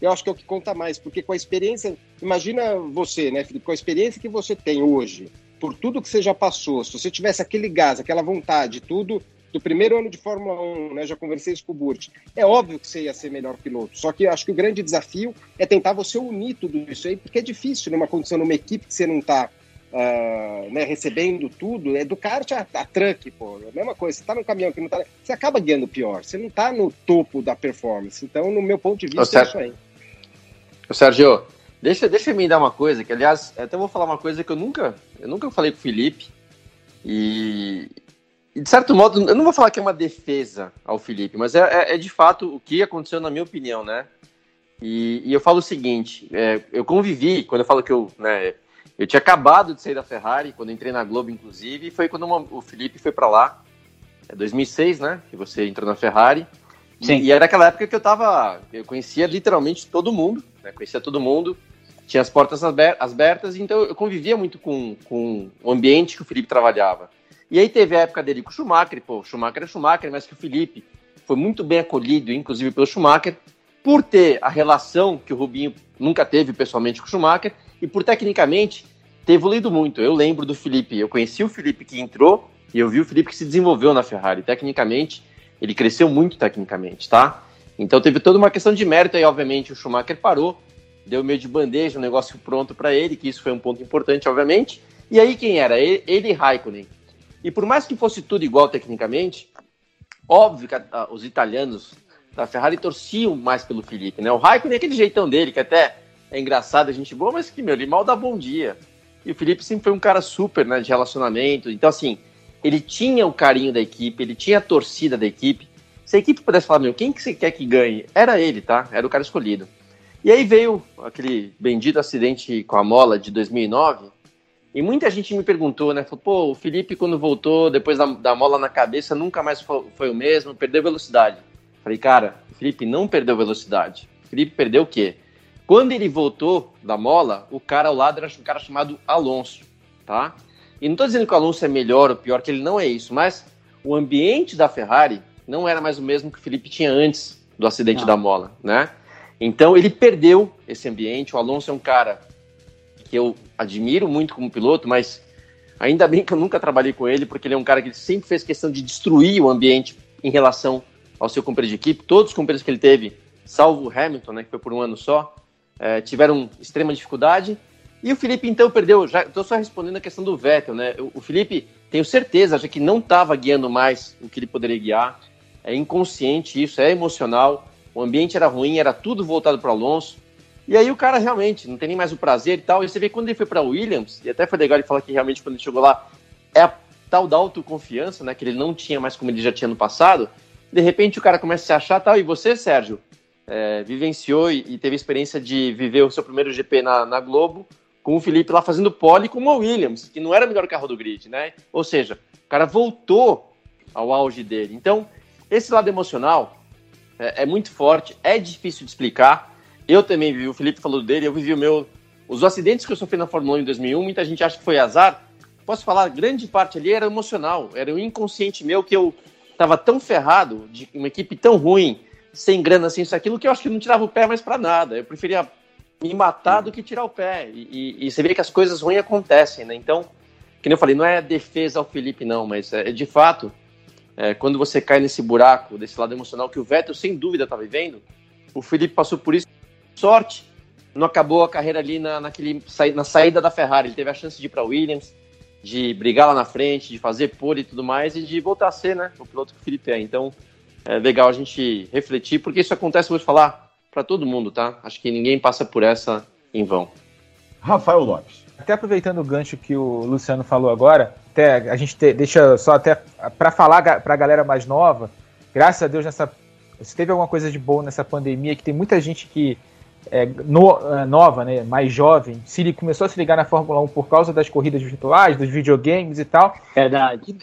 eu acho que é o que conta mais, porque com a experiência, imagina você, né, Felipe, com a experiência que você tem hoje, por tudo que você já passou, se você tivesse aquele gás, aquela vontade, tudo do primeiro ano de Fórmula 1, né, já conversei isso com o Burt, é óbvio que você ia ser melhor piloto, só que eu acho que o grande desafio é tentar você unir tudo isso aí, porque é difícil numa condição, numa equipe que você não está uh, né, recebendo tudo, é do kart a, a truck, pô, é a mesma coisa, você tá no caminhão que não tá, você acaba guiando pior, você não tá no topo da performance, então no meu ponto de vista Ô, é isso aí. Ô, Sérgio, deixa, deixa eu me dar uma coisa, que aliás, até vou falar uma coisa que eu nunca, eu nunca falei com o Felipe, e, e de certo modo, eu não vou falar que é uma defesa ao Felipe, mas é, é, é de fato o que aconteceu na minha opinião, né? E, e eu falo o seguinte, é, eu convivi, quando eu falo que eu, né, eu tinha acabado de sair da Ferrari, quando entrei na Globo, inclusive, e foi quando uma, o Felipe foi para lá. É 2006, né? Que você entrou na Ferrari. Sim. E, e era aquela época que eu tava. Eu conhecia literalmente todo mundo, né? Conhecia todo mundo, tinha as portas abertas, então eu convivia muito com, com o ambiente que o Felipe trabalhava. E aí teve a época dele com o Schumacher, pô, o Schumacher é Schumacher, mas que o Felipe foi muito bem acolhido, inclusive pelo Schumacher, por ter a relação que o Rubinho nunca teve pessoalmente com o Schumacher, e por tecnicamente ter evoluído muito. Eu lembro do Felipe, eu conheci o Felipe que entrou e eu vi o Felipe que se desenvolveu na Ferrari. Tecnicamente, ele cresceu muito tecnicamente, tá? Então teve toda uma questão de mérito aí, obviamente, o Schumacher parou, deu meio de bandeja, um negócio pronto para ele, que isso foi um ponto importante, obviamente. E aí quem era? Ele, ele e Raikkonen. E por mais que fosse tudo igual tecnicamente, óbvio que a, os italianos da Ferrari torciam mais pelo Felipe, né? O Raikkonen é aquele jeitão dele, que até é engraçado, a gente boa, mas que, meu, ele mal dá bom dia. E o Felipe sempre foi um cara super, né, de relacionamento. Então, assim, ele tinha o carinho da equipe, ele tinha a torcida da equipe. Se a equipe pudesse falar, meu, quem que você quer que ganhe? Era ele, tá? Era o cara escolhido. E aí veio aquele bendito acidente com a mola de 2009, e muita gente me perguntou, né? Falou, pô, o Felipe, quando voltou, depois da, da mola na cabeça, nunca mais foi, foi, o mesmo, perdeu velocidade. Falei, cara, o Felipe não perdeu velocidade. O Felipe perdeu o quê? Quando ele voltou da mola, o cara ao lado era um cara chamado Alonso, tá? E não estou dizendo que o Alonso é melhor ou pior, que ele não é isso, mas o ambiente da Ferrari não era mais o mesmo que o Felipe tinha antes do acidente não. da mola, né? Então ele perdeu esse ambiente. O Alonso é um cara que eu admiro muito como piloto, mas ainda bem que eu nunca trabalhei com ele, porque ele é um cara que sempre fez questão de destruir o ambiente em relação ao seu companheiro de equipe. Todos os companheiros que ele teve, salvo o Hamilton, né, que foi por um ano só, é, tiveram extrema dificuldade. E o Felipe, então, perdeu. Já estou só respondendo a questão do Vettel, né? O, Felipe, tenho certeza, já que não estava guiando mais o que ele poderia guiar. É inconsciente isso, é emocional. O ambiente era ruim, era tudo voltado para Alonso. E aí o cara realmente não tem nem mais o prazer e tal. E você vê quando ele foi para Williams, e até foi legal ele falar que realmente quando ele chegou lá, é a tal da autoconfiança, né? Que ele não tinha mais como ele já tinha no passado. De repente o cara começa a se achar tal. E você, Sérgio, é, vivenciou e, teve a experiência de viver o seu primeiro GP na, na Globo com o Felipe lá fazendo pole com o Williams, que não era o melhor carro do grid, né? Ou seja, o cara voltou ao auge dele. Então, esse lado emocional é, é muito forte, é difícil de explicar. Eu também vivi, o Felipe falou dele, eu vivi o meu. Os acidentes que eu sofri na Fórmula 1 em 2001, muita gente acha que foi azar. Posso falar, grande parte ali era emocional, era um inconsciente meu que eu estava tão ferrado, de uma equipe tão ruim, sem grana, sem isso, aquilo, que eu acho que não tirava o pé mais para nada. Eu preferia me matar do que tirar o pé. E, e, e, você vê que as coisas ruins acontecem, né? Então, que eu falei, não é defesa ao Felipe, não, mas é, de fato, é, quando você cai nesse buraco, desse lado emocional que o Vettel, sem dúvida, está vivendo, o Felipe passou por isso sorte, não acabou a carreira ali na, naquele, na saída da Ferrari. Ele teve a chance de ir para Williams, de brigar lá na frente, de fazer pole e tudo mais, e de voltar a ser né, o piloto que o Felipe é. Então, é legal a gente refletir, porque isso acontece, vou te falar, para todo mundo, tá? Acho que ninguém passa por essa em vão. Rafael Lopes. Até aproveitando o gancho que o Luciano falou agora, até a gente te, deixa só até para falar para a galera mais nova, graças a Deus nessa se teve alguma coisa de bom nessa pandemia que tem muita gente que é, no, é, nova, né, mais jovem, se começou a se ligar na Fórmula 1 por causa das corridas virtuais, dos videogames e tal. Verdade.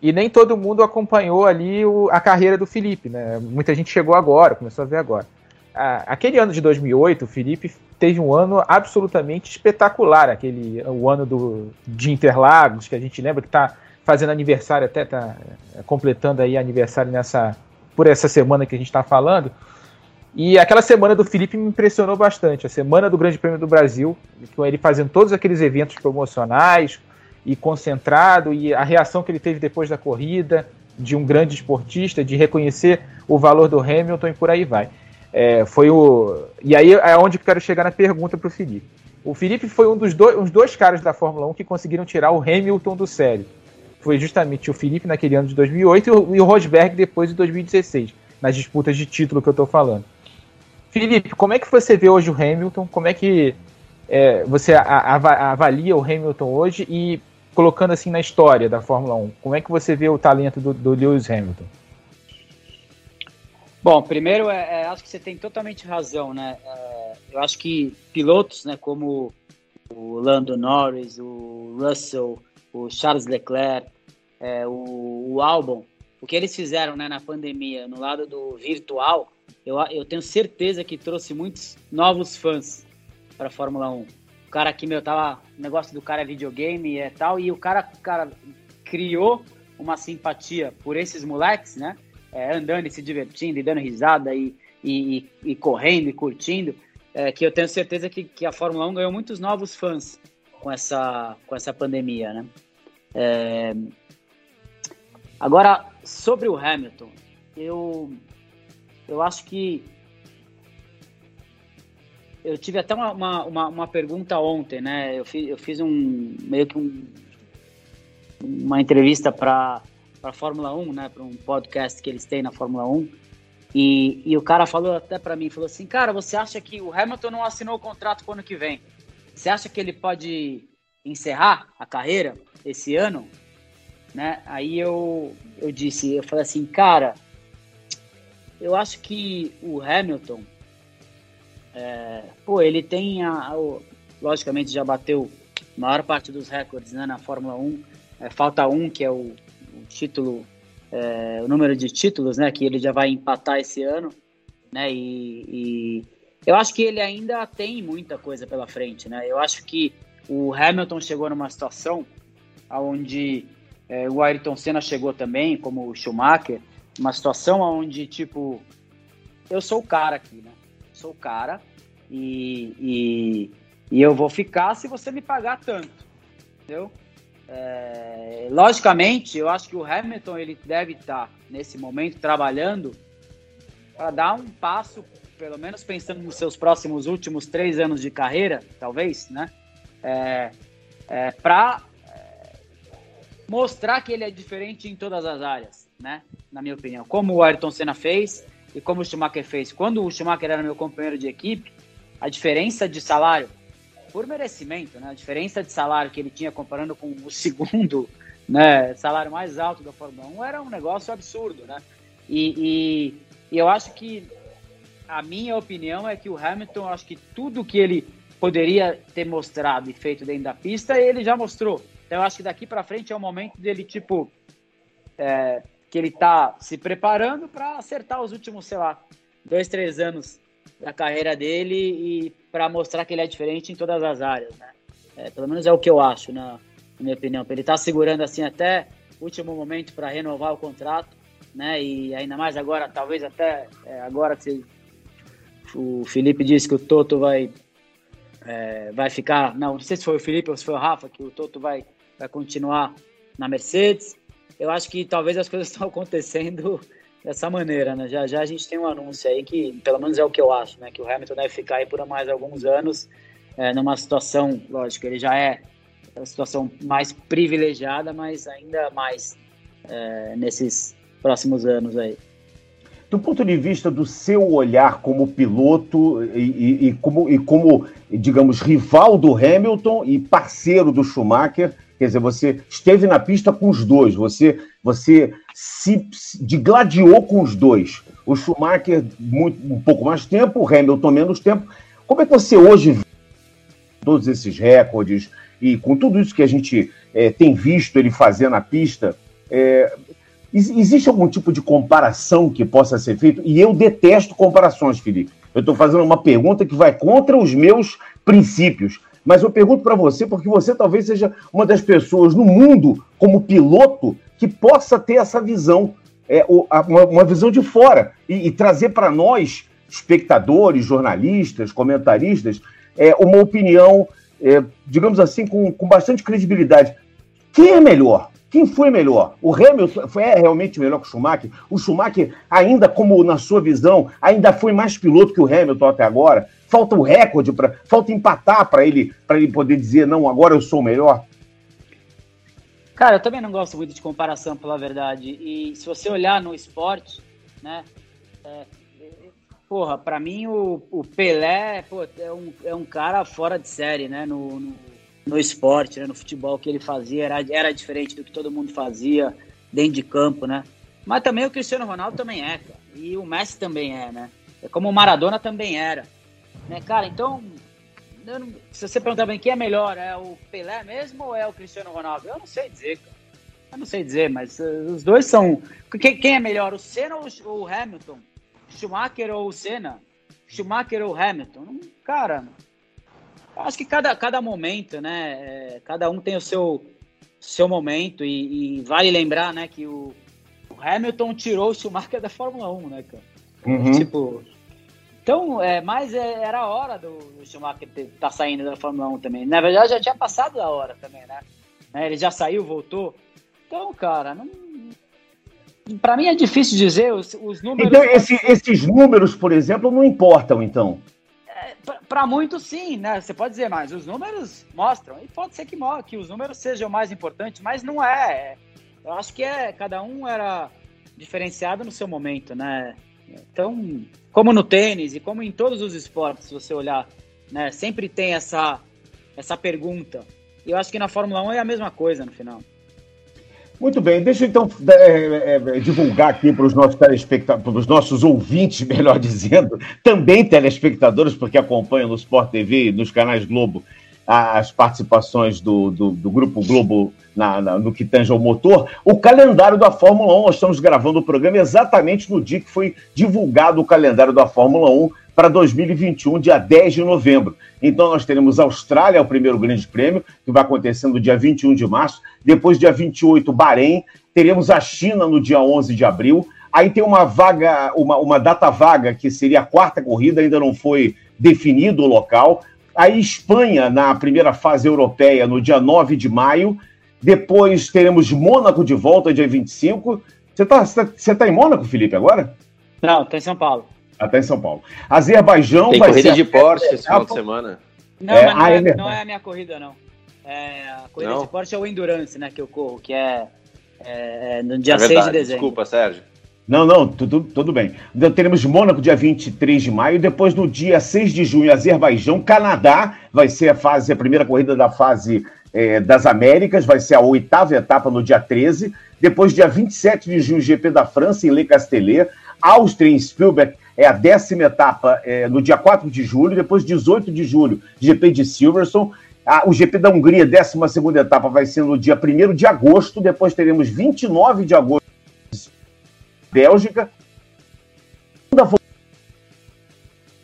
E, nem todo mundo acompanhou ali o, a carreira do Felipe, né? Muita gente chegou agora, começou a ver agora. aquele ano de 2008, o Felipe teve um ano absolutamente espetacular, aquele o ano do, de Interlagos, que a gente lembra que está fazendo aniversário, até está é, completando aí aniversário nessa por essa semana que a gente está falando. E aquela semana do Felipe me impressionou bastante. A semana do Grande Prêmio do Brasil, com ele fazendo todos aqueles eventos promocionais e concentrado, e a reação que ele teve depois da corrida, de um grande esportista, de reconhecer o valor do Hamilton e por aí vai. É, foi o e aí é onde quero chegar na pergunta para o Felipe. O Felipe foi um dos dois, uns dois caras da Fórmula 1 que conseguiram tirar o Hamilton do sério. Foi justamente o Felipe naquele ano de 2008 e o Rosberg depois de 2016, nas disputas de título que eu estou falando. Felipe, como é que você vê hoje o Hamilton? Como é que é, você avalia o Hamilton hoje e colocando assim na história da Fórmula 1, como é que você vê o talento do, do Lewis Hamilton? Bom, primeiro, é, é, acho que você tem totalmente razão, né? É, eu acho que pilotos, né, como o Lando Norris, o Russell, o Charles Leclerc, é, o, o Albon, o que eles fizeram né, na pandemia no lado do virtual, eu, eu tenho certeza que trouxe muitos novos fãs para a Fórmula 1. O cara aqui, meu, tava. O negócio do cara é videogame e é tal, e o cara, cara criou uma simpatia por esses moleques, né? É, andando e se divertindo e dando risada e, e, e, e correndo e curtindo. É, que eu tenho certeza que, que a Fórmula 1 ganhou muitos novos fãs com essa, com essa pandemia, né? É... Agora, sobre o Hamilton, eu eu acho que eu tive até uma, uma, uma, pergunta ontem, né? Eu fiz, eu fiz um meio que um, uma entrevista para a Fórmula 1, né? Para um podcast que eles têm na Fórmula 1. E, e o cara falou até para mim, falou assim, cara, você acha que o Hamilton não assinou o contrato para o ano que vem? Você acha que ele pode encerrar a carreira esse ano? Né? Aí eu, eu disse, eu falei assim, cara, eu acho que o Hamilton, é, pô, ele tem, a, a, logicamente já bateu a maior parte dos recordes né, na Fórmula 1, é, falta um, que é o, o título, é, o número de títulos, né, que ele já vai empatar esse ano, né, e, e eu acho que ele ainda tem muita coisa pela frente, né, eu acho que o Hamilton chegou numa situação onde é, o Ayrton Senna chegou também, como o Schumacher, uma situação onde, tipo, eu sou o cara aqui, né? Sou o cara e, e, e eu vou ficar se você me pagar tanto, entendeu? É, logicamente, eu acho que o Hamilton ele deve estar nesse momento trabalhando para dar um passo, pelo menos pensando nos seus próximos últimos três anos de carreira, talvez, né? É, é, para é, mostrar que ele é diferente em todas as áreas, né? Na minha opinião, como o Ayrton Senna fez e como o Schumacher fez. Quando o Schumacher era meu companheiro de equipe, a diferença de salário, por merecimento, né? A diferença de salário que ele tinha comparando com o segundo, né? Salário mais alto da Fórmula 1 era um negócio absurdo, né? E, e, e eu acho que a minha opinião é que o Hamilton, acho que tudo que ele poderia ter mostrado e feito dentro da pista, ele já mostrou. Então eu acho que daqui para frente é o momento dele, tipo, é, que ele tá se preparando para acertar os últimos, sei lá, dois, três anos da carreira dele e para mostrar que ele é diferente em todas as áreas, né? É, pelo menos é o que eu acho, na, minha opinião. Ele tá segurando assim até o último momento para renovar o contrato, né? E ainda mais agora, talvez até é, agora que o Felipe disse que o Toto vai é, vai ficar, não, não sei se foi o Felipe ou se foi o Rafa, que o Toto vai, vai continuar na Mercedes. Eu acho que talvez as coisas estão acontecendo dessa maneira, né? Já já a gente tem um anúncio aí que, pelo menos é o que eu acho, né? Que o Hamilton deve ficar aí por mais alguns anos é, numa situação, lógico, ele já é uma situação mais privilegiada, mas ainda mais é, nesses próximos anos aí do ponto de vista do seu olhar como piloto e, e, e, como, e como, digamos, rival do Hamilton e parceiro do Schumacher, quer dizer, você esteve na pista com os dois, você, você se, se com os dois. O Schumacher muito, um pouco mais tempo, o Hamilton menos tempo. Como é que você hoje vê todos esses recordes e com tudo isso que a gente é, tem visto ele fazer na pista? É, Existe algum tipo de comparação que possa ser feito? E eu detesto comparações, Felipe. Eu estou fazendo uma pergunta que vai contra os meus princípios. Mas eu pergunto para você porque você talvez seja uma das pessoas no mundo, como piloto, que possa ter essa visão, é, uma, visão de fora e, e trazer para nós, espectadores, jornalistas, comentaristas, é, uma opinião, é, digamos assim, com, com bastante credibilidade. Quem é melhor? Quem foi melhor? O Hamilton foi é realmente melhor que o Schumacher? O Schumacher, ainda como na sua visão, ainda foi mais piloto que o Hamilton até agora? Falta o recorde, pra, falta empatar para ele, ele poder dizer, não, agora eu sou o melhor? Cara, eu também não gosto muito de comparação, pela verdade. E se você olhar no esporte, né? É, porra, para mim o, o Pelé pô, é, um, é um cara fora de série, né? no, no no esporte, né, no futebol que ele fazia era, era diferente do que todo mundo fazia dentro de campo, né? Mas também o Cristiano Ronaldo também é, cara. E o Messi também é, né? É como o Maradona também era. Né, cara, então, não, se você perguntar bem quem é melhor, é o Pelé mesmo ou é o Cristiano Ronaldo? Eu não sei dizer, cara. Eu não sei dizer, mas uh, os dois são. Quem, quem, é melhor, o Senna ou o Hamilton? Schumacher ou o Senna? Schumacher ou Hamilton? cara, Acho que cada, cada momento, né? É, cada um tem o seu, seu momento e, e, vale lembrar, né, que o, o, Hamilton tirou o Schumacher da Fórmula 1, né, cara? Uhum. Tipo, então, é, mas é, era a hora do, do Schumacher estar tá saindo da Fórmula 1 também. Na verdade, já tinha passado da hora também, né? né? Ele já saiu, voltou. Então, cara, não, para mim é difícil dizer os, os números. Então, esse, esses números, por exemplo, não importam, então. É, para muitos, sim, né? Você pode dizer, mas os números mostram. E pode ser que, que os números sejam mais importantes, mas não é. Eu acho que é. Cada um era diferenciado no seu momento, né? Então, como no tênis e como em todos os esportes, se você olhar, né? Sempre tem essa, essa pergunta. E eu acho que na Fórmula 1 é a mesma coisa no final. Muito bem, deixa eu então é, é, é divulgar aqui para os nossos telespectadores, para os nossos ouvintes, melhor dizendo, também telespectadores, porque acompanham no Sport TV e nos canais Globo as participações do, do, do Grupo Globo na, na, no que tange ao motor, o calendário da Fórmula 1. Nós estamos gravando o programa exatamente no dia que foi divulgado o calendário da Fórmula 1 para 2021, dia 10 de novembro. Então nós teremos Austrália, o primeiro grande prêmio, que vai acontecer no dia 21 de março. Depois, dia 28, Bahrein. Teremos a China no dia 11 de abril. Aí tem uma vaga, uma, uma data vaga, que seria a quarta corrida, ainda não foi definido o local. Aí Espanha, na primeira fase europeia, no dia 9 de maio. Depois teremos Mônaco de volta, dia 25. Você está você tá em Mônaco, Felipe, agora? Não, está em São Paulo. Até em São Paulo. Azerbaijão Tem vai corrida de Porsche esse final de semana. Não, é, mas não, ah, é, é, não é a minha corrida, não. É, a corrida não? de Porsche é o Endurance, né, que eu corro, que é, é, é no dia é 6 de dezembro. Desculpa, Sérgio. Não, não, tudo, tudo bem. Então, teremos Mônaco dia 23 de maio, depois no dia 6 de junho, Azerbaijão, Canadá, vai ser a fase, a primeira corrida da fase é, das Américas, vai ser a oitava etapa no dia 13, depois dia 27 de junho, GP da França, em Le Castellet, Áustria em Spielberg, é a décima etapa é, no dia 4 de julho, depois 18 de julho, GP de Silverstone. o GP da Hungria, 12 etapa, vai ser no dia 1 de agosto, depois teremos 29 de agosto, Bélgica.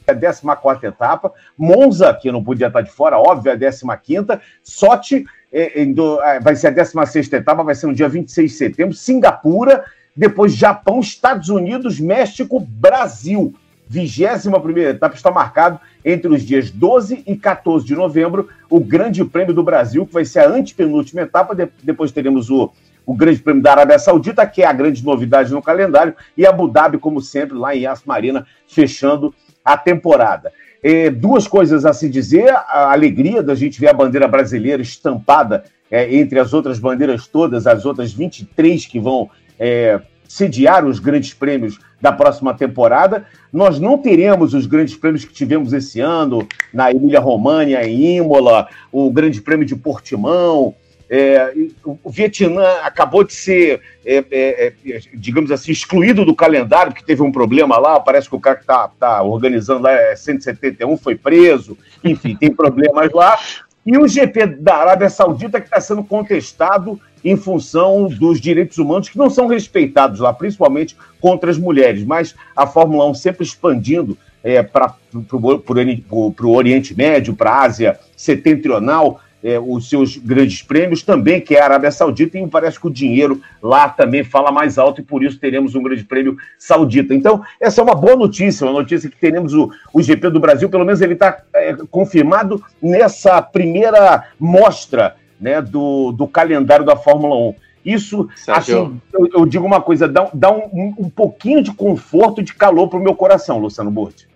A 14 etapa, Monza, que não podia estar de fora, óbvio, a 15. Sochi é, é, vai ser a 16 etapa, vai ser no dia 26 de setembro. Singapura, depois, Japão, Estados Unidos, México, Brasil. 21 etapa está marcado entre os dias 12 e 14 de novembro, o Grande Prêmio do Brasil, que vai ser a antepenúltima etapa. De, depois teremos o, o Grande Prêmio da Arábia Saudita, que é a grande novidade no calendário, e Abu Dhabi, como sempre, lá em Yas Marina, fechando a temporada. É, duas coisas a se dizer: a alegria da gente ver a bandeira brasileira estampada é, entre as outras bandeiras todas, as outras 23 que vão é, sediar os grandes prêmios da próxima temporada. Nós não teremos os grandes prêmios que tivemos esse ano, na Emília-România, em Imola, o Grande Prêmio de Portimão. É, o Vietnã acabou de ser, é, é, é, digamos assim, excluído do calendário, porque teve um problema lá. Parece que o cara que está tá organizando lá é 171, foi preso. Enfim, tem problemas lá. E o GP da Arábia Saudita, que está sendo contestado em função dos direitos humanos que não são respeitados lá, principalmente contra as mulheres. Mas a Fórmula 1 sempre expandindo é, para o Oriente Médio, para a Ásia Setentrional, é, os seus grandes prêmios, também que é a Arábia Saudita, e parece que o dinheiro lá também fala mais alto, e por isso teremos um grande prêmio saudita. Então, essa é uma boa notícia, uma notícia que teremos o, o GP do Brasil, pelo menos ele está é, confirmado nessa primeira mostra né, do, do calendário da Fórmula 1. Isso, assim, eu, eu, digo uma coisa, dá, dá um, um, pouquinho de conforto e de calor para o meu coração, Luciano Burti.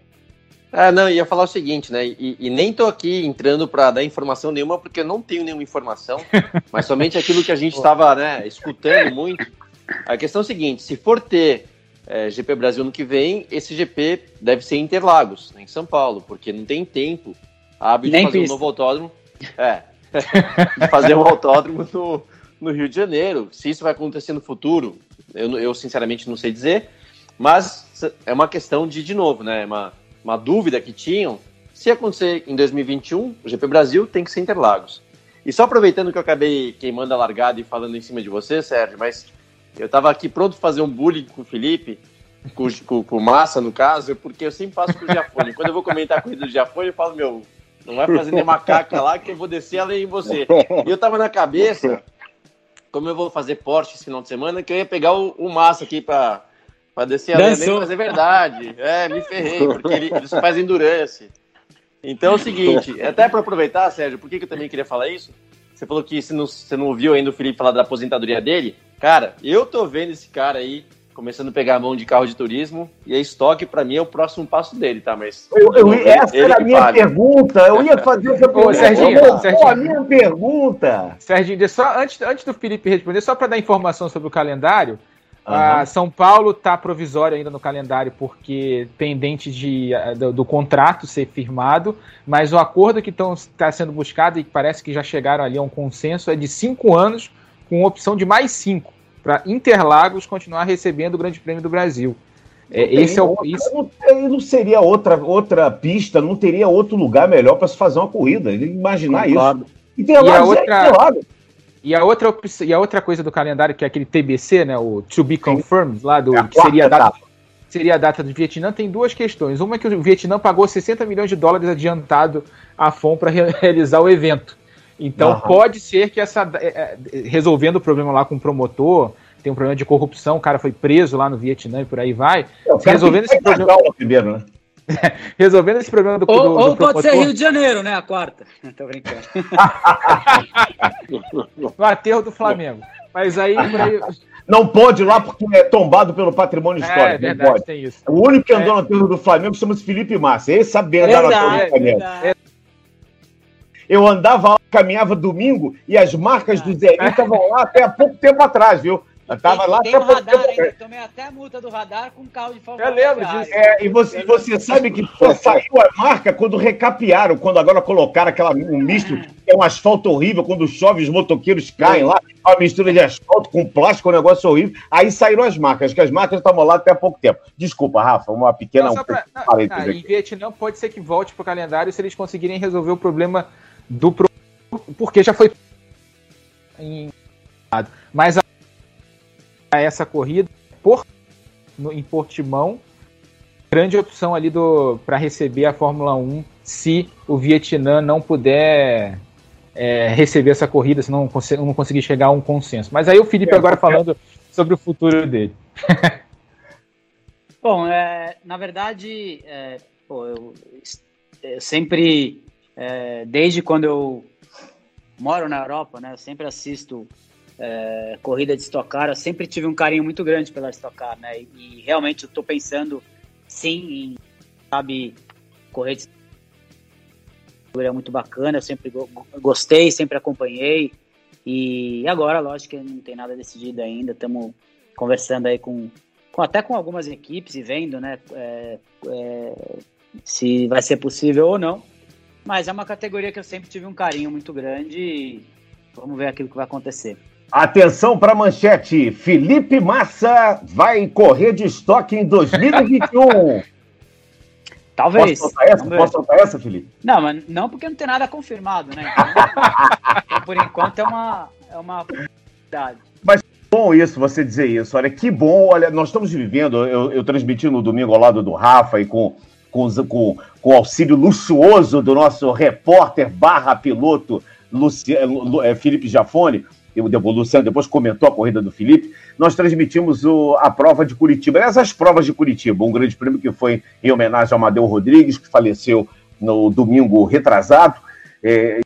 É, não, ia falar o seguinte, né? E, e nem tô aqui entrando para dar informação nenhuma, porque eu não tenho nenhuma informação, mas somente aquilo que a gente estava né, escutando muito. A questão é a seguinte: se for ter é, GP Brasil no que vem, esse GP deve ser em Interlagos, em São Paulo, porque não tem tempo hábil de fazer pista. um novo autódromo. É, de fazer um autódromo no, no Rio de Janeiro. Se isso vai acontecer no futuro, eu, eu sinceramente não sei dizer, mas é uma questão de, de novo, né? Uma, uma dúvida que tinham. Se acontecer em 2021, o GP Brasil tem que ser Interlagos. E só aproveitando que eu acabei queimando a largada e falando em cima de você, Sérgio, mas eu estava aqui pronto para fazer um bullying com o Felipe, com, com, com Massa, no caso, porque eu sempre faço com o Giafone. Quando eu vou comentar a corrida do Giafone, eu falo, meu, não vai fazer nem macaca lá que eu vou descer além de você. E eu tava na cabeça, como eu vou fazer Porsche esse final de semana, que eu ia pegar o, o Massa aqui para para descer além, mas é verdade. É, me ferrei, porque ele, faz endurance. Então é o seguinte, até para aproveitar, Sérgio, por que, que eu também queria falar isso? Você falou que você não, você não ouviu ainda o Felipe falar da aposentadoria dele. Cara, eu tô vendo esse cara aí começando a pegar a mão de carro de turismo, e a estoque, para mim, é o próximo passo dele, tá? Mas. Eu, eu, essa ele era a minha pergunta. Eu ia fazer essa pergunta. Ô, Serginho, Ô, Serginho. a minha pergunta. Serginho, só, antes, antes do Felipe responder, só para dar informação sobre o calendário. Uhum. São Paulo está provisório ainda no calendário porque pendente de, do, do contrato ser firmado, mas o acordo que está sendo buscado e parece que já chegaram ali a um consenso é de cinco anos com opção de mais cinco para Interlagos continuar recebendo o Grande Prêmio do Brasil. É, esse é o, isso... não, não, seria outra, outra pista, não teria outro lugar melhor para se fazer uma corrida. Imaginar Concordo. isso. Interlagos e a outra... é Interlagos. E a, outra, e a outra coisa do calendário, que é aquele TBC, né? O To Be Confirmed, lá do. É que seria a, data, seria a data do Vietnã, tem duas questões. Uma é que o Vietnã pagou 60 milhões de dólares adiantado à FOM para realizar o evento. Então uhum. pode ser que essa. É, é, resolvendo o problema lá com o promotor, tem um problema de corrupção, o cara foi preso lá no Vietnã e por aí vai. É, resolvendo esse problema. Primeiro, né? Resolvendo esse problema do. Ou, do, ou do pode ser Rio de Janeiro, né? A quarta. Tô brincando. no aterro do Flamengo. Mas aí, aí. Não pode ir lá porque é tombado pelo patrimônio é, histórico. É, verdade, não pode. tem isso. O único que andou é. no aterro do Flamengo chama-se Felipe Massa. Esse sabia andar no aterro do Flamengo. Eu andava lá, caminhava domingo e as marcas do Zé estavam lá até há pouco tempo atrás, viu? Eu tava tem, lá tem até o radar ainda, tomei até a multa do radar com carro de Fórmula Eu lembro disso. É, e você, você sabe que saiu a marca quando recapearam, quando agora colocaram aquela, um misto, que é um asfalto horrível, quando chove os motoqueiros caem lá, uma mistura de asfalto com plástico, um negócio horrível. Aí saíram as marcas, que as marcas estavam lá até há pouco tempo. Desculpa, Rafa, uma pequena... Não, pra, não, não, em Vietnã pode ser que volte pro calendário se eles conseguirem resolver o problema do... Porque já foi... Mas a essa corrida por, no, em Portimão. Grande opção ali do para receber a Fórmula 1 se o Vietnã não puder é, receber essa corrida, se não, não conseguir chegar a um consenso. Mas aí o Felipe agora falando sobre o futuro dele. Bom, é, na verdade, é, pô, eu, eu, sempre, é, desde quando eu moro na Europa, né, eu sempre assisto é, corrida de Stock Car, eu sempre tive um carinho muito grande pela Stock Car, né? E, e realmente eu tô pensando, sim, em, sabe, correr de é muito bacana, eu sempre gostei, sempre acompanhei. E agora, lógico que não tem nada decidido ainda, estamos conversando aí com, com, até com algumas equipes e vendo, né, é, é, se vai ser possível ou não. Mas é uma categoria que eu sempre tive um carinho muito grande e vamos ver aquilo que vai acontecer. Atenção para a manchete: Felipe Massa vai correr de estoque em 2021. Talvez. Posso soltar essa, Posso soltar essa Felipe? Não, mas não porque não tem nada confirmado, né? Então, por enquanto é uma, é uma verdade. Mas bom isso, você dizer isso. Olha, que bom. Olha, nós estamos vivendo, eu, eu transmiti no domingo ao lado do Rafa e com, com, com, com o auxílio luxuoso do nosso repórter barra piloto Luciano, é, Felipe Jafone o Luciano depois comentou a corrida do Felipe, nós transmitimos o, a prova de Curitiba. Essas provas de Curitiba, um grande prêmio que foi em homenagem ao Amadeu Rodrigues, que faleceu no domingo retrasado. É,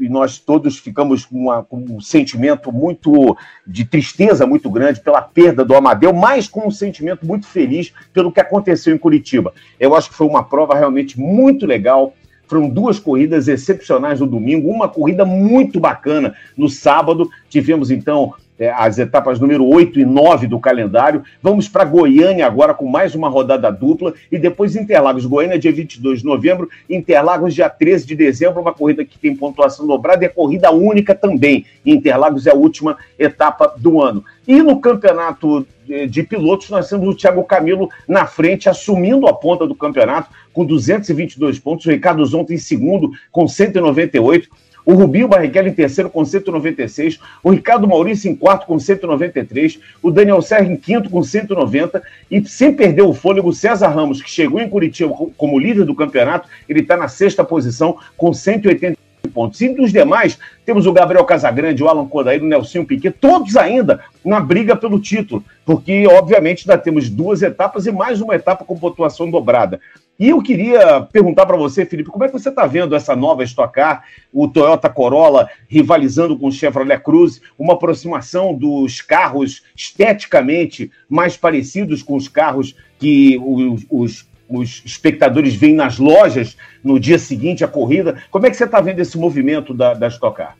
e nós todos ficamos com, uma, com, um sentimento muito de tristeza muito grande pela perda do Amadeu, mas com um sentimento muito feliz pelo que aconteceu em Curitiba. Eu acho que foi uma prova realmente muito legal, foram duas corridas excepcionais no domingo, uma corrida muito bacana no sábado. Tivemos então é, as etapas número 8 e 9 do calendário. Vamos para Goiânia agora com mais uma rodada dupla e depois Interlagos. Goiânia, dia 22 de novembro, Interlagos, dia 13 de dezembro. Uma corrida que tem pontuação dobrada e é corrida única também. Interlagos é a última etapa do ano. E no campeonato de pilotos, nós temos o Thiago Camilo na frente, assumindo a ponta do campeonato, com 222 pontos. O Ricardo Zonta em segundo, com 198. O Rubinho Barrichello em terceiro com 196, o Ricardo Maurício em quarto com 193, o Daniel Serra em quinto com 190 e sem perder o fôlego, o César Ramos, que chegou em Curitiba como líder do campeonato, ele está na sexta posição com 180 pontos. E dos demais, temos o Gabriel Casagrande, o Alan Kodair, o Nelson Piquet, todos ainda na briga pelo título, porque, obviamente, ainda temos duas etapas e mais uma etapa com pontuação dobrada. E eu queria perguntar para você, Felipe, como é que você está vendo essa nova Stock Car, o Toyota Corolla rivalizando com o Chevrolet Cruze, uma aproximação dos carros esteticamente mais parecidos com os carros que os, os, os espectadores veem nas lojas no dia seguinte à corrida. Como é que você está vendo esse movimento da, da Stock Car?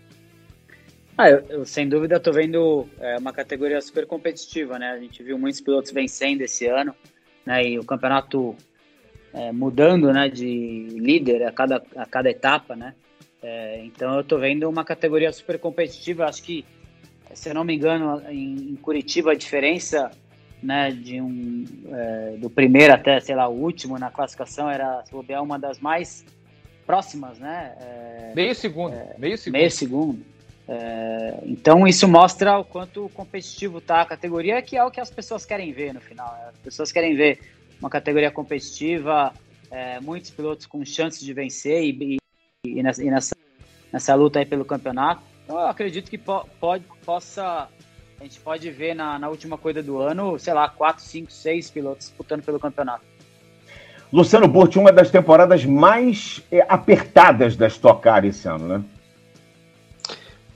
Ah, eu, eu, sem dúvida estou vendo é, uma categoria super competitiva, né? A gente viu muitos pilotos vencendo esse ano, né? E o campeonato é, mudando, né? De líder a cada, a cada etapa, né? É, então eu estou vendo uma categoria super competitiva. Acho que, se eu não me engano, em, em Curitiba a diferença, né? De um é, do primeiro até sei lá o último na classificação era se bobear uma das mais próximas, né? É, meio segundo, é, meio segundo. Meio segundo. É, então isso mostra o quanto competitivo está a categoria, que é o que as pessoas querem ver no final. Né? As pessoas querem ver uma categoria competitiva, é, muitos pilotos com chances de vencer e, e, nessa, e nessa, nessa, luta aí pelo campeonato. Então eu acredito que po, pode, possa, a gente pode ver na, na última corrida do ano, sei lá, 4, 5, 6 pilotos disputando pelo campeonato. Luciano Burti, uma das temporadas mais é, apertadas da Stock Car esse ano, né?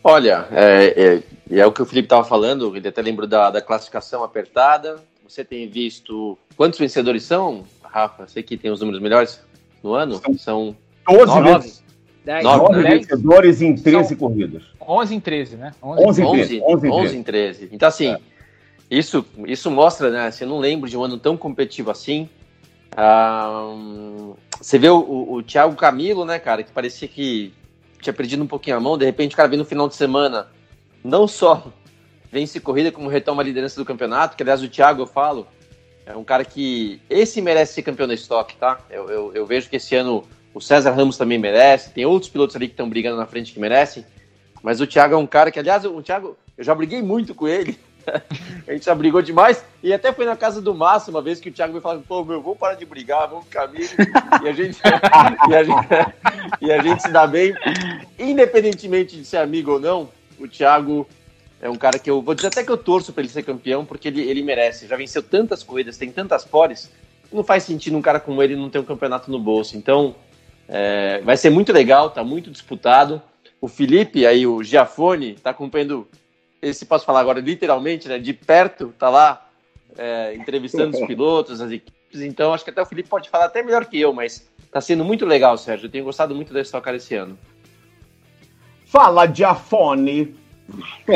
Olha, é, é, é o que o Felipe estava falando, ele até lembrou da, da classificação apertada. Você tem visto. Quantos vencedores são, Rafa? Sei que tem os números melhores no ano. São 12 nove, 10, 9 vencedores em 13 são corridas. 11 em 13, né? 11, 11, 11, 11, 11 em 13. Então, assim, é. isso, isso mostra, né? Assim, eu não lembro de um ano tão competitivo assim. Ah, você vê o, o, o Thiago Camilo, né, cara, que parecia que tinha perdido um pouquinho a mão, de repente o cara vem no final de semana, não só vence corrida, como retoma a liderança do campeonato, que aliás o Thiago eu falo, é um cara que, esse merece ser campeão da estoque, tá? Eu, eu, eu vejo que esse ano o César Ramos também merece, tem outros pilotos ali que estão brigando na frente que merecem, mas o Thiago é um cara que, aliás, o Thiago, eu já briguei muito com ele, a gente já brigou demais. E até foi na casa do Márcio uma vez que o Thiago me falou: pô, meu, vamos parar de brigar, vamos amigos. e, a gente, e, a gente, e a gente se dá bem. Independentemente de ser amigo ou não, o Thiago é um cara que eu vou dizer até que eu torço para ele ser campeão, porque ele, ele merece. Já venceu tantas corridas, tem tantas pores. Não faz sentido um cara como ele não ter um campeonato no bolso. Então, é, vai ser muito legal, tá muito disputado. O Felipe, aí o Giafone, tá acompanhando esse posso falar agora literalmente, né, de perto, tá lá é, entrevistando os pilotos, as equipes, então acho que até o Felipe pode falar até melhor que eu, mas tá sendo muito legal, Sérgio, eu tenho gostado muito da Stock Car esse ano. Fala, Diafone!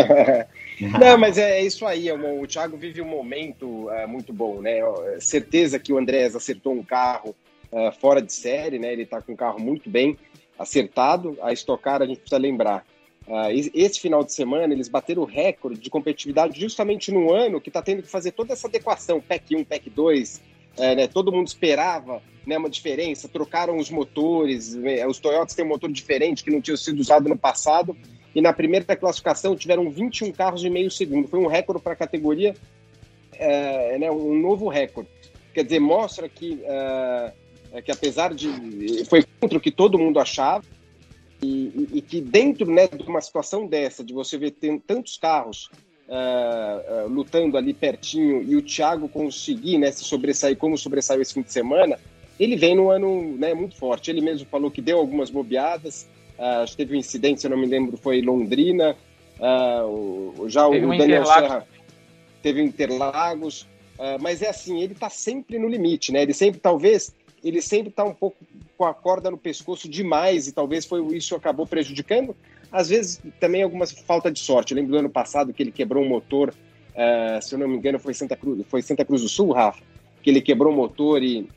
Não, mas é, é isso aí. É o Thiago vive um momento uh, muito bom, né? Certeza que o Andrés acertou um carro uh, fora de série, né? Ele está com um carro muito bem acertado. A Stock Car, a gente precisa lembrar, Uh, esse final de semana eles bateram o recorde de competitividade justamente no ano que está tendo que fazer toda essa adequação, PEC 1, PEC 2, é, né, todo mundo esperava né, uma diferença, trocaram os motores, né, os Toyotas têm um motor diferente que não tinha sido usado no passado, e na primeira classificação tiveram 21 carros em meio segundo, foi um recorde para a categoria, é, né, um novo recorde. Quer dizer, mostra que, uh, que apesar de... foi contra o que todo mundo achava, e, e, que dentro né, de uma situação dessa, de você ver tantos carros uh, uh, lutando ali pertinho e o Thiago conseguir né, se sobressair como sobressaiu esse fim de semana, ele vem no ano né, muito forte. Ele mesmo falou que deu algumas bobeadas, uh, teve um incidente, se eu não me lembro, foi em Londrina, o, já teve o Daniel Serra teve Interlagos, mas é assim, ele está sempre no limite, né? Ele sempre, talvez, ele sempre está um pouco com a corda no pescoço demais e talvez foi isso acabou prejudicando. Às vezes também algumas falta de sorte. Eu lembro do ano passado que ele quebrou um motor, uh, se eu não me engano foi Santa Cruz, foi Santa Cruz do Sul, Rafa, que ele quebrou o motor e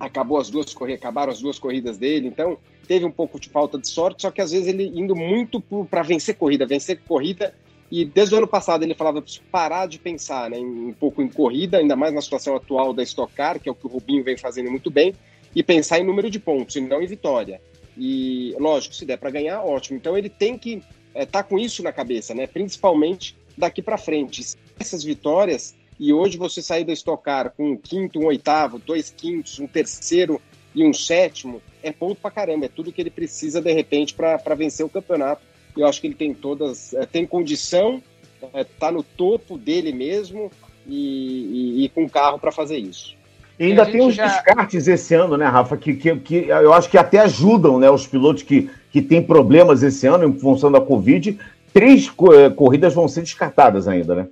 acabou as duas corridas, acabaram as duas corridas dele. Então teve um pouco de falta de sorte, só que às vezes ele indo muito para vencer corrida, vencer corrida e desde o ano passado ele falava para parar de pensar né, um pouco em corrida, ainda mais na situação atual da Stock Car, que é o que o Rubinho vem fazendo muito bem, e pensar em número de pontos, e não em vitória. E, lógico, se der para ganhar, ótimo. Então ele tem que estar é, tá com isso na cabeça, né? principalmente daqui para frente. Essas vitórias, e hoje você sair da Stock Car com um quinto, um oitavo, dois quintos, um terceiro e um sétimo, é ponto para caramba. É tudo que ele precisa, de repente, para vencer o campeonato eu acho que ele tem todas, é, tem condição, está é, no topo dele mesmo e, e, e com carro para fazer isso. E ainda tem os já... descartes esse ano, né, Rafa? Que, que, que eu acho que até ajudam né, os pilotos que, que têm problemas esse ano em função da Covid. Três eh, corridas vão ser descartadas ainda, né?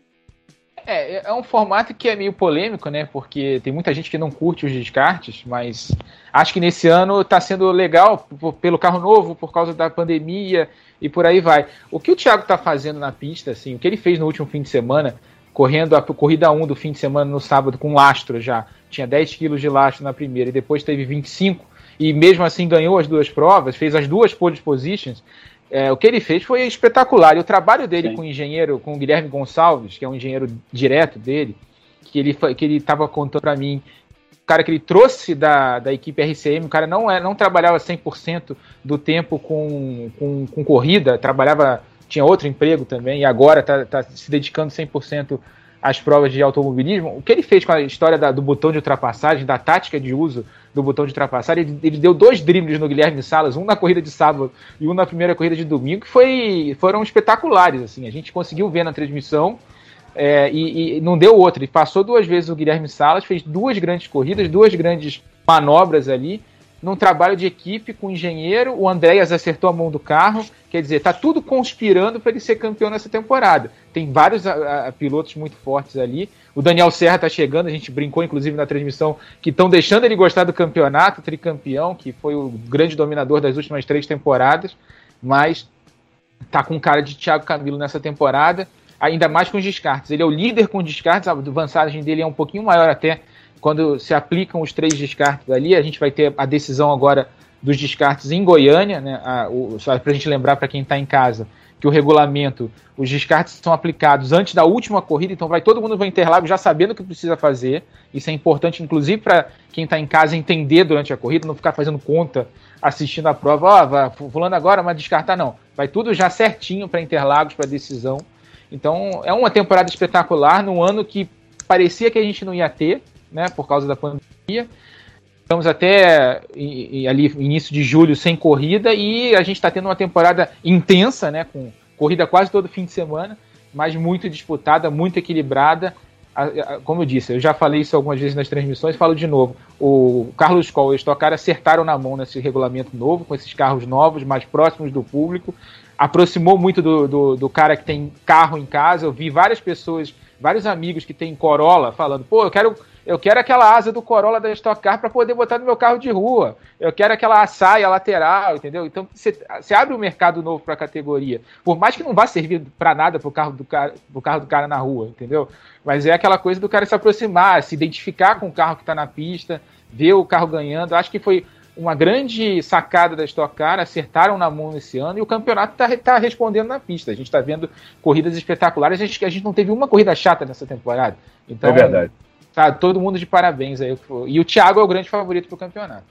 É, é um formato que é meio polêmico, né? Porque tem muita gente que não curte os descartes, mas acho que nesse ano está sendo legal pelo carro novo, por causa da pandemia e por aí vai. O que o Thiago está fazendo na pista, assim, o que ele fez no último fim de semana, correndo a corrida 1 do fim de semana no sábado com lastro já, tinha 10 quilos de lastro na primeira e depois teve 25 e mesmo assim ganhou as duas provas, fez as duas pole positions. É, o que ele fez foi espetacular. E o trabalho dele Sim. com o engenheiro, com o Guilherme Gonçalves, que é um engenheiro direto dele, que ele que ele estava contando para mim, cara que ele trouxe da, da equipe RCM, o cara não, é, não trabalhava 100% do tempo com, com, com, corrida, trabalhava, tinha outro emprego também, e agora está tá se dedicando 100% às provas de automobilismo. O que ele fez com a história da, do botão de ultrapassagem, da tática de uso do botão de ultrapassagem. Ele, ele, deu dois dribles no Guilherme Salas, um na corrida de sábado e um na primeira corrida de domingo, que foi, foram espetaculares. Assim, a gente conseguiu ver na transmissão é, e, e, não deu outra. Ele passou duas vezes o Guilherme Salas, fez duas grandes corridas, duas grandes manobras ali num trabalho de equipe com o engenheiro, o Andréas acertou a mão do carro, quer dizer, tá tudo conspirando para ele ser campeão nessa temporada. Tem vários a, a, pilotos muito fortes ali. O Daniel Serra tá chegando, a gente brincou inclusive na transmissão que estão deixando ele gostar do campeonato, tricampeão, que foi o grande dominador das últimas três temporadas, mas tá com cara de Thiago Camilo nessa temporada, ainda mais com os descartes. Ele é o líder com descartes, a avançagem dele é um pouquinho maior até quando se aplicam os três descartes ali, a gente vai ter a decisão agora dos descartes em Goiânia, né? A, o, só para a gente lembrar para quem está em casa que o regulamento, os descartes são aplicados antes da última corrida, então vai todo mundo vai Interlagos já sabendo o que precisa fazer. Isso é importante, inclusive, para quem está em casa entender durante a corrida, não ficar fazendo conta assistindo a prova. Ó, oh, fulano agora, mas descartar não. Vai tudo já certinho para Interlagos, para decisão. Então é uma temporada espetacular, num ano que parecia que a gente não ia ter, né, por causa da pandemia. Estamos até ali início de julho sem corrida e a gente está tendo uma temporada intensa, né, com corrida quase todo fim de semana, mas muito disputada, muito equilibrada. Como eu disse, eu já falei isso algumas vezes nas transmissões, falo de novo. O Carlos Coll e o Stock acertaram na mão nesse regulamento novo, com esses carros novos, mais próximos do público. Aproximou muito do, do, do cara que tem carro em casa. Eu vi várias pessoas, vários amigos que têm Corolla falando: pô, eu quero eu quero aquela asa do Corolla da Stock Car para poder botar no meu carro de rua. Eu quero aquela saia lateral, entendeu? Então você abre um mercado novo para a categoria. Por mais que não vá servir para nada para o carro, do pro carro do cara na rua, entendeu? Mas é aquela coisa do cara se aproximar, se identificar com o carro que está na pista, ver o carro ganhando. Acho que foi uma grande sacada da Stock Car, acertaram na mão esse ano e o campeonato está tá respondendo na pista. A gente está vendo corridas espetaculares. A gente, a gente não teve uma corrida chata nessa temporada. Então, é verdade. Tá todo mundo de parabéns aí. E o Thiago é o grande favorito para o campeonato.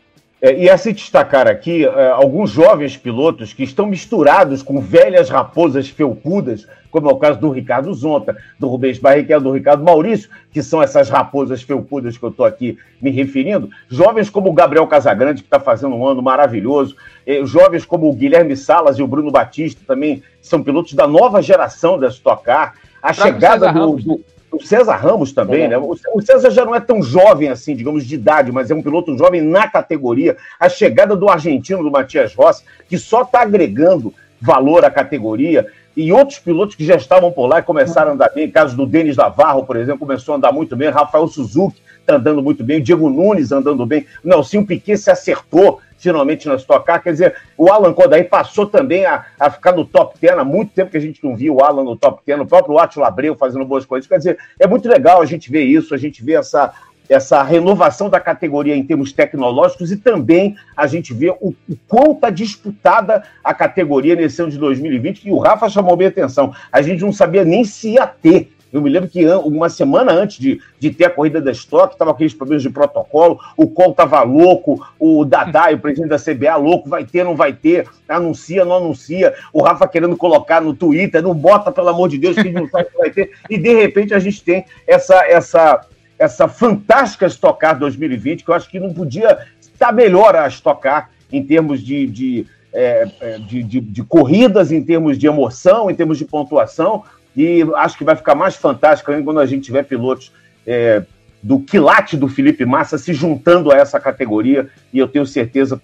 É, e a se destacar aqui é, alguns jovens pilotos que estão misturados com velhas raposas felpudas, como é o caso do Ricardo Zonta, do Rubens Barrichello, do Ricardo Maurício, que são essas raposas felpudas que eu estou aqui me referindo. Jovens como o Gabriel Casagrande, que está fazendo um ano maravilhoso. É, jovens como o Guilherme Salas e o Bruno Batista, também são pilotos da nova geração da Stock Car. A chegada do, do, o César Ramos também, é. né? O César já não é tão jovem assim, digamos, de idade, mas é um piloto jovem na categoria. A chegada do argentino, do Matias Rossi, que só está agregando valor à categoria, e outros pilotos que já estavam por lá e começaram a andar bem. Caso do Denis Navarro, por exemplo, começou a andar muito bem. Rafael Suzuki está andando muito bem. O Diego Nunes andando bem. O Nelson Piquet se acertou finalmente na Stock Car. Quer dizer, o Alan Kodaí passou também a, a ficar no top 10. Há muito tempo que a gente não via o Alan no top 10, o próprio Átila Abreu fazendo boas coisas. Quer dizer, é muito legal a gente ver isso, a gente ver essa, essa renovação da categoria em termos tecnológicos e também a gente vê o, o está disputada a categoria nesse ano de 2020, e o Rafa chamou bem atenção. A gente não sabia nem se ia ter eu me lembro que uma semana antes de, de ter a corrida da Stock, estava aqueles problemas de protocolo, o Col estava louco, o Dadai, o presidente da CBA, louco, vai ter, não vai ter, anuncia, não anuncia, o Rafa querendo colocar no Twitter, não bota, pelo amor de Deus, que não sabe que vai ter, e de repente a gente tem essa, essa, essa fantástica Stock Car 2020, que eu acho que não podia estar melhor a Stock Car em termos de, de é, é, de, de, de, corridas, em termos de emoção, em termos de pontuação, e acho que vai ficar mais fantástico ainda quando a gente tiver pilotos é, do quilate do Felipe Massa se juntando a essa categoria. E eu tenho certeza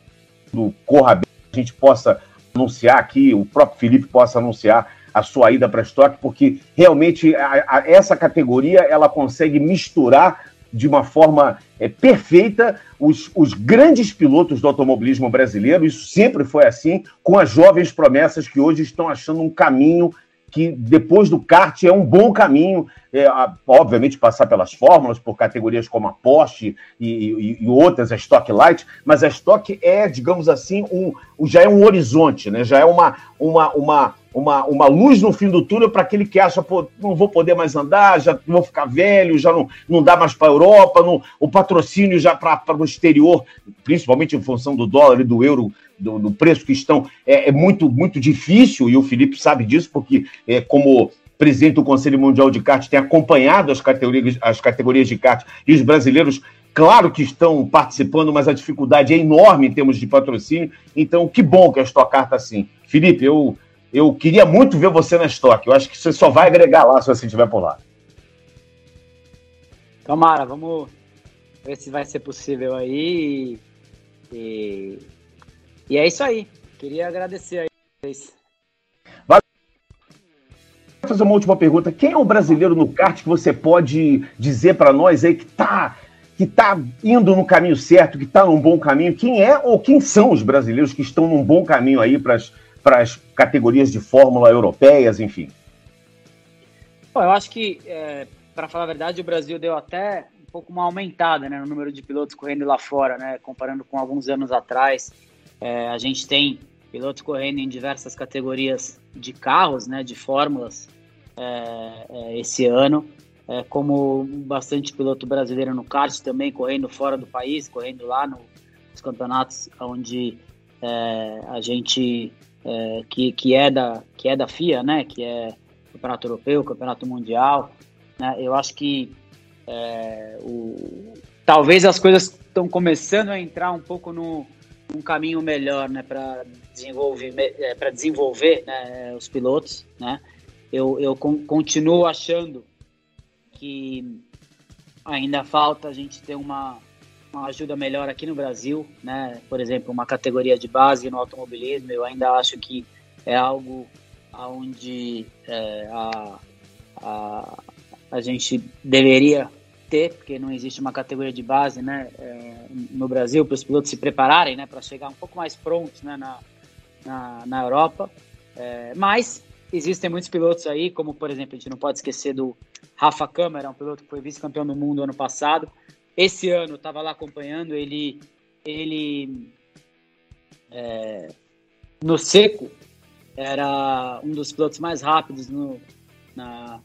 do corra bem, a gente possa anunciar aqui, o próprio Felipe possa anunciar a sua ida para estoque, porque realmente a, a, essa categoria ela consegue misturar de uma forma é, perfeita os, os grandes pilotos do automobilismo brasileiro, isso sempre foi assim, com as jovens promessas que hoje estão achando um caminho que depois do kart é um bom caminho, é, obviamente passar pelas fórmulas, por categorias como a Porsche e, e, e, outras, a Stock Light, mas a Stock é, digamos assim, um, já é um horizonte, né? já é uma, uma, uma, uma, uma luz no fim do túnel para aquele que acha, pô, não vou poder mais andar, já vou ficar velho, já não, não dá mais para a Europa, não, o patrocínio já para o exterior, principalmente em função do dólar e do euro, do, do preço que estão, é, é, muito, muito difícil, e o Felipe sabe disso, porque é, como presidente do Conselho Mundial de Kart tem acompanhado as categorias, as categorias de kart e os brasileiros Claro que estão participando, mas a dificuldade é enorme em termos de patrocínio. Então, que bom que a Stock Car está assim. Felipe, eu eu queria muito ver você na estoque. Eu acho que você só vai agregar lá se você estiver por lá. Tomara, vamos ver se vai ser possível aí. E, e é isso aí. Queria agradecer aí. Vou fazer uma última pergunta. Quem é o brasileiro no kart que você pode dizer para nós aí que está que tá indo no caminho certo, que está num bom caminho? Quem é ou quem são os brasileiros que estão num bom caminho aí para as para as categorias de Fórmula europeias, enfim? Bom, eu acho que, é, para falar a verdade, o Brasil deu até um pouco uma aumentada né, no número de pilotos correndo lá fora, né, comparando com alguns anos atrás. É, a gente tem pilotos correndo em diversas categorias de carros, né, de fórmulas, é, é esse ano. É, como bastante piloto brasileiro no kart também, correndo fora do país, correndo lá no, nos campeonatos onde é, a gente que, que, é da, que é da FIA, né? Que é Campeonato Europeu, Campeonato Mundial. Né? Eu acho que é, o, talvez as coisas estão começando a entrar um pouco no um caminho melhor, né? Para desenvolver, é, para desenvolver né, os pilotos, né? Eu, eu con continuo achando que ainda falta a gente ter uma uma ajuda melhor aqui no Brasil, né? Por exemplo, uma categoria de base no automobilismo, eu ainda acho que é algo onde é, a, a, a gente deveria ter, porque não existe uma categoria de base, né? É, no Brasil, para os pilotos se prepararem, né? Para chegar um pouco mais prontos, né? Na, na, na Europa. É, mas existem muitos pilotos aí, como por exemplo, a gente não pode esquecer do Rafa Câmara, um piloto que foi vice-campeão do mundo ano passado, esse ano estava lá acompanhando ele, ele é, no seco era um dos pilotos mais rápidos no, na,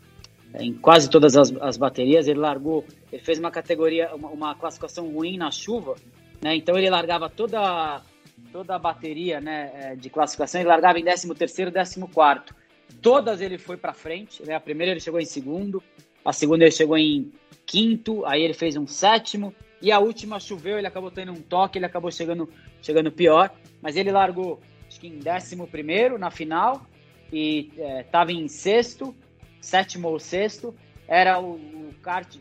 em quase todas as, as, baterias. Ele largou, ele fez uma categoria, uma, uma, classificação ruim na chuva, né? Então ele largava toda toda a bateria, né, é, de classificação. Ele largava em 13 terceiro, 14 quarto. Todas ele foi para frente. Né? A primeira ele chegou em segundo, a segunda ele chegou em quinto, aí ele fez um sétimo, e a última choveu, ele acabou tendo um toque, ele acabou chegando, chegando pior, mas ele largou, acho que em décimo primeiro na final, e estava é, em sexto, sétimo ou sexto, era o, o kart,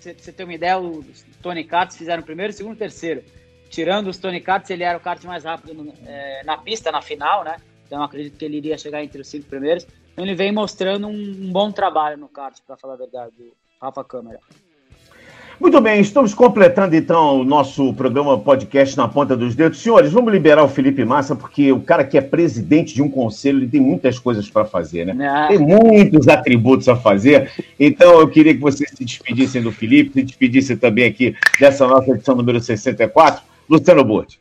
você ter uma ideia, os Tony Karts fizeram primeiro, segundo, terceiro. Tirando os Tony Karts, ele era o kart mais rápido no, é, na pista, na final, né? Então acredito que ele iria chegar entre os cinco primeiros. Então ele vem mostrando um, um bom trabalho no kart, para falar a verdade. Rafa Câmara. Muito bem, estamos completando então o nosso programa podcast na ponta dos dedos. Senhores, vamos liberar o Felipe Massa, porque o cara que é presidente de um conselho, ele tem muitas coisas para fazer, né? Ah. Tem muitos atributos a fazer. Então eu queria que vocês se despedissem do Felipe, se despedissem também aqui dessa nossa edição número 64. Luciano Borti.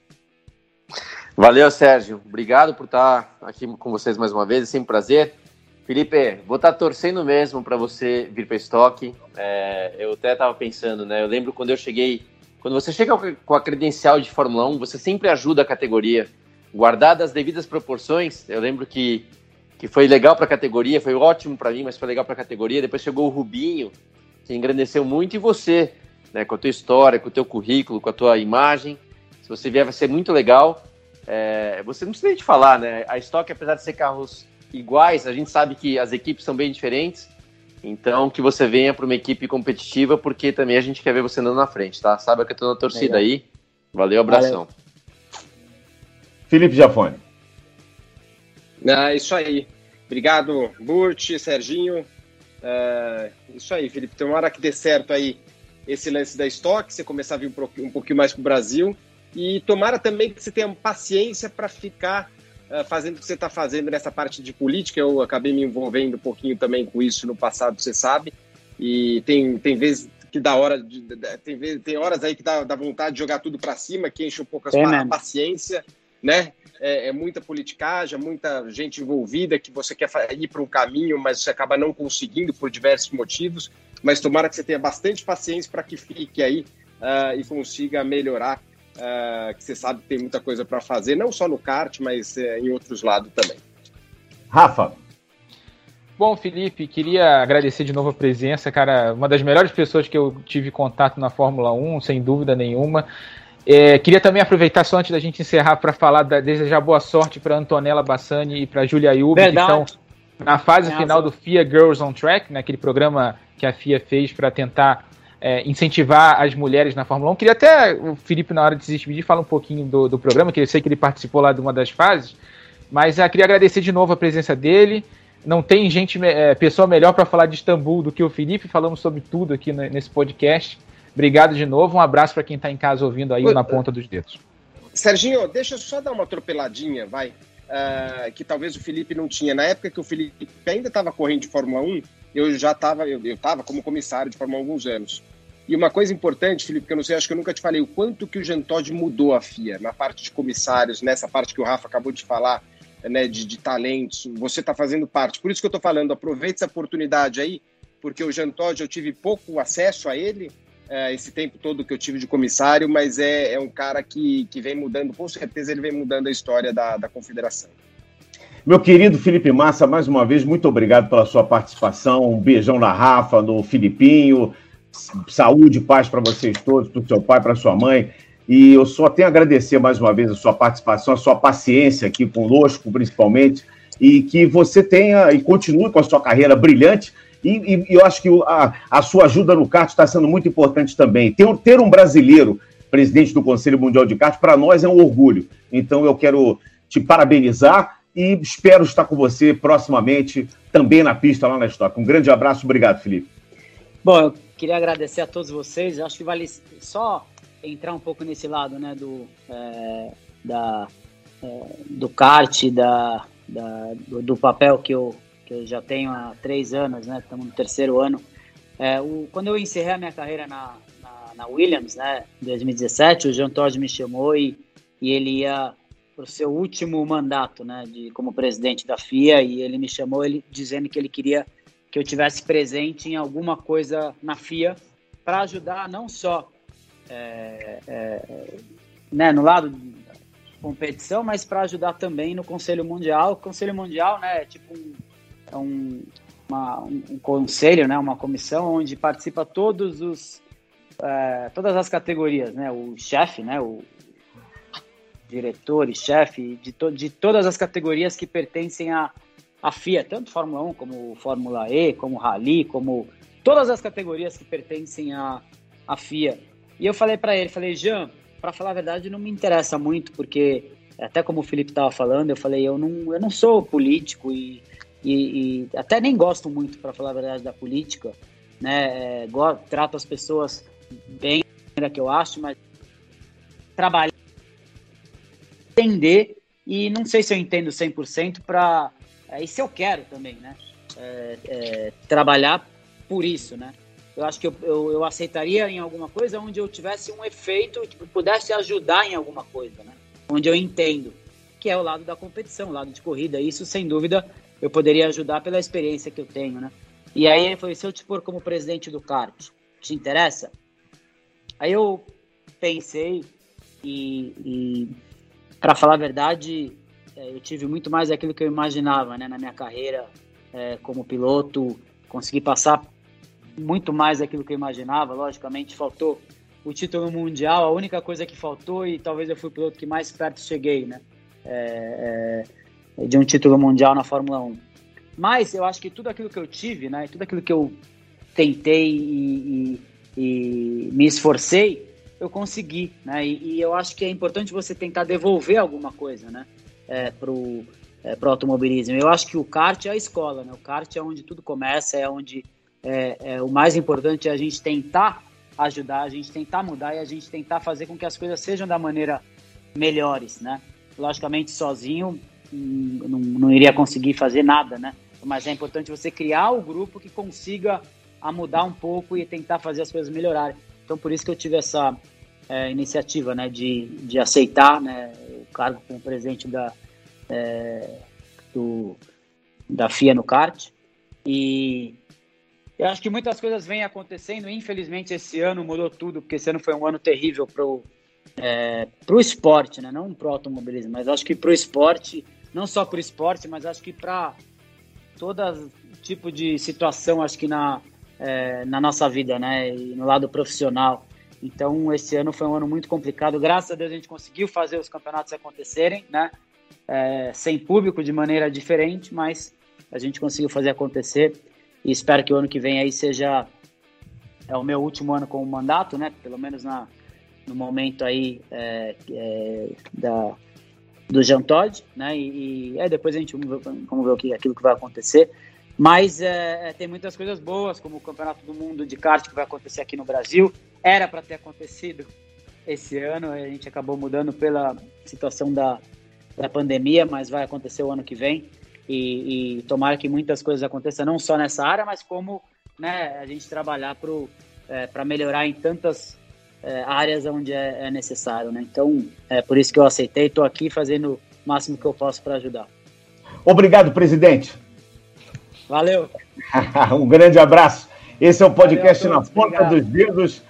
Valeu, Sérgio. Obrigado por estar aqui com vocês mais uma vez. É sempre um prazer. Felipe, vou estar tá torcendo mesmo para você vir para estoque. É, eu até estava pensando, né? Eu lembro quando eu cheguei, quando você chega com a credencial de Fórmula 1, você sempre ajuda a categoria. Guardadas as devidas proporções, eu lembro que, que foi legal para a categoria, foi ótimo para mim, mas foi legal para a categoria. Depois chegou o Rubinho, que engrandeceu muito, e você, né? Com a tua história, com o teu currículo, com a tua imagem. Se você vier, vai ser muito legal. É, você não precisa nem te falar, né? A estoque, apesar de ser carros iguais, a gente sabe que as equipes são bem diferentes, Então, que você venha para uma equipe competitiva, porque também a gente quer ver você andando na frente, tá? Sabe que eu tô na torcida Legal. aí. Valeu, abração. Valeu. Felipe Jafone. É isso aí. Obrigado, Burt, Serginho. É, isso aí, Felipe. Tomara que dê certo aí esse lance da estoque, você começar a vir um pouquinho mais para o Brasil. E tomara também que você tenha paciência para ficar fazendo o que você está fazendo nessa parte de política. Eu acabei me envolvendo um pouquinho também com isso no passado, você sabe. E tem, tem vezes que dá hora de, tem, vezes, tem horas aí que dá, dá vontade de jogar tudo para cima, que enche um pouco a paciência, né? É, é, muita politicagem, muita gente envolvida que você quer ir para um caminho, mas você acaba não conseguindo por diversos motivos. Mas tomara que você tenha bastante paciência para que fique aí uh, e consiga melhorar uh, que você sabe que tem muita coisa para fazer, não só no kart, mas uh, em outros lados também. Rafa. Bom, Felipe, queria agradecer de novo a presença, cara. Uma das melhores pessoas que eu tive contato na Fórmula 1, sem dúvida nenhuma. É, queria também aproveitar só antes da gente encerrar para falar, da, desejar boa sorte para Antonella Bassani e para Julia Yubi, que estão na fase final do FIA Girls on Track, naquele né, programa que a FIA fez para tentar é, incentivar as mulheres na Fórmula 1. Queria até o Felipe, na hora de se despedir, falar um pouquinho do, do programa, que eu sei que ele participou lá de uma das fases, mas ah, queria agradecer de novo a presença dele. Não tem gente, é, pessoa melhor para falar de Istambul do que o Felipe. Falamos sobre tudo aqui nesse podcast. Obrigado de novo. Um abraço para quem está em casa ouvindo aí na ponta dos dedos. Serginho, deixa eu só dar uma atropeladinha, vai. Uh, que talvez o Felipe não tinha. Na época que o Felipe ainda estava correndo de Fórmula 1, eu já estava, eu estava como comissário de Fórmula 1 há alguns anos. E uma coisa importante, Felipe, que eu não sei, acho que eu nunca te falei, o quanto que o Jean mudou a FIA na parte de comissários, nessa parte que o Rafa acabou de falar, né, de, de talentos, você está fazendo parte. Por isso que eu estou falando, aproveite essa oportunidade aí, porque o Jean eu tive pouco acesso a ele, é, esse tempo todo que eu tive de comissário, mas é, é um cara que, que vem mudando, com certeza ele vem mudando a história da, da confederação. Meu querido Felipe Massa, mais uma vez, muito obrigado pela sua participação. Um beijão na Rafa, no Filipinho, saúde paz para vocês todos, para o seu pai, para sua mãe. E eu só tenho a agradecer mais uma vez a sua participação, a sua paciência aqui conosco, principalmente, e que você tenha e continue com a sua carreira brilhante. E, e eu acho que a, a, sua ajuda no kart está sendo muito importante também. Ter, ter um brasileiro presidente do Conselho Mundial de Kart, para nós é um orgulho. Então eu quero te parabenizar e espero estar com você proximamente, também na pista lá na Stock. Um grande abraço, obrigado, Felipe. Bom, queria agradecer a todos vocês. Acho que vale só entrar um pouco nesse lado, né, do, é, da, é, do kart, da, da do, do, papel que eu, que eu já tenho há três anos, né, estamos no terceiro ano. É, o, quando eu encerrei a minha carreira na, na, na Williams, né, em 2017, o Jean Todt me chamou e, e ele ia para o seu último mandato, né, de, como presidente da FIA, e ele me chamou ele dizendo que ele queria que eu tivesse presente em alguma coisa na FIA para ajudar não só é, é, né, no lado competição, mas para ajudar também no Conselho Mundial. O Conselho Mundial, né, é tipo um, é um, uma, um conselho, né, uma comissão onde participa todos os é, todas as categorias, né, o chefe, né, o diretor e chefe de, to, de todas as categorias que pertencem a a FIA, tanto Fórmula 1 como Fórmula E, como Rally, como todas as categorias que pertencem à, à FIA. E eu falei para ele, falei, Jean, para falar a verdade, não me interessa muito, porque até como o Felipe estava falando, eu falei, eu não, eu não sou político e, e, e até nem gosto muito, para falar a verdade, da política, né? É, trato as pessoas bem, que eu acho, mas trabalhar, entender, e não sei se eu entendo 100% para é, isso eu quero também, né? É, é, trabalhar por isso, né? Eu acho que eu, eu, eu, aceitaria em alguma coisa onde eu tivesse um efeito, tipo, pudesse ajudar em alguma coisa, né? Onde eu entendo, que é o lado da competição, o lado de corrida. Isso, sem dúvida, eu poderia ajudar pela experiência que eu tenho, né? E aí ele falou, se eu te pôr como presidente do kart, te interessa? Aí eu pensei e, e para falar a verdade, eu tive muito mais aquilo que eu imaginava né, na minha carreira é, como piloto, consegui passar muito mais aquilo que eu imaginava. Logicamente, faltou o título mundial, a única coisa que faltou, e talvez eu fui o piloto que mais perto cheguei, né? É, é, de um título mundial na Fórmula 1. Mas eu acho que tudo aquilo que eu tive, né? Tudo aquilo que eu tentei e, e, e me esforcei, eu consegui, né? E, e, eu acho que é importante você tentar devolver alguma coisa, né? É, pro, é, pro automobilismo. Eu acho que o kart é a escola, né? O kart é onde tudo começa, é onde é, é, o mais importante é a gente tentar ajudar, a gente tentar mudar e a gente tentar fazer com que as coisas sejam da maneira melhores, né? Logicamente, sozinho hum, não, não iria conseguir fazer nada, né? mas é importante você criar o grupo que consiga a mudar um pouco e tentar fazer as coisas melhorarem. Então, por isso que eu tive essa é, iniciativa, né, de, de aceitar, né, o cargo como presidente da, é, do, da FIA no kart. E eu acho que muitas coisas vêm acontecendo. Infelizmente, esse ano mudou tudo, porque esse ano foi um ano terrível para o é, pro esporte, né? não para o automobilismo, mas acho que para o esporte, não só para o esporte, mas acho que para todo tipo de situação, acho que na, é, na nossa vida, né? E no lado profissional. Então, esse ano foi um ano muito complicado. Graças a Deus a gente conseguiu fazer os campeonatos acontecerem, né? É, sem público, de maneira diferente, mas a gente conseguiu fazer acontecer. E espero que o ano que vem aí seja é o meu último ano com o mandato, né? Pelo menos na, no momento aí é, é, da, do Jean Todt, né? E, e é, depois a gente vamos ver, vamos ver o que, aquilo que vai acontecer. Mas é, é, tem muitas coisas boas, como o Campeonato do Mundo de kart que vai acontecer aqui no Brasil. Era para ter acontecido esse ano, a gente acabou mudando pela situação da, da pandemia, mas vai acontecer o ano que vem. E, e tomara que muitas coisas aconteçam, não só nessa área, mas como né, a gente trabalhar para é, melhorar em tantas é, áreas onde é, é, necessário, né? Então, é por isso que eu aceitei, estou aqui fazendo o máximo que eu posso para ajudar. Obrigado, presidente. Valeu. um grande abraço. Esse é o podcast Valeu, na ponta dos dedos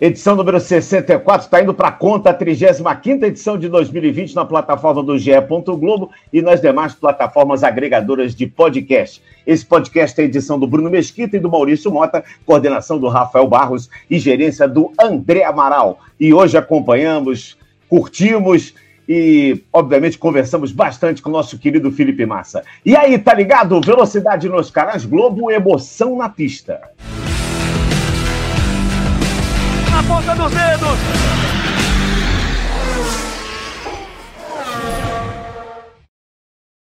edição número 64, está indo para conta a 35 edição de 2020 na plataforma do GE. Globo e nas demais plataformas agregadoras de podcast. Esse podcast é edição do Bruno Mesquita e do Maurício Mota, coordenação do Rafael Barros e gerência do André Amaral. E hoje acompanhamos, curtimos e, obviamente, conversamos bastante com o nosso querido Felipe Massa. E aí, tá ligado? Velocidade nos canais Globo, emoção na pista ponta dos dedos.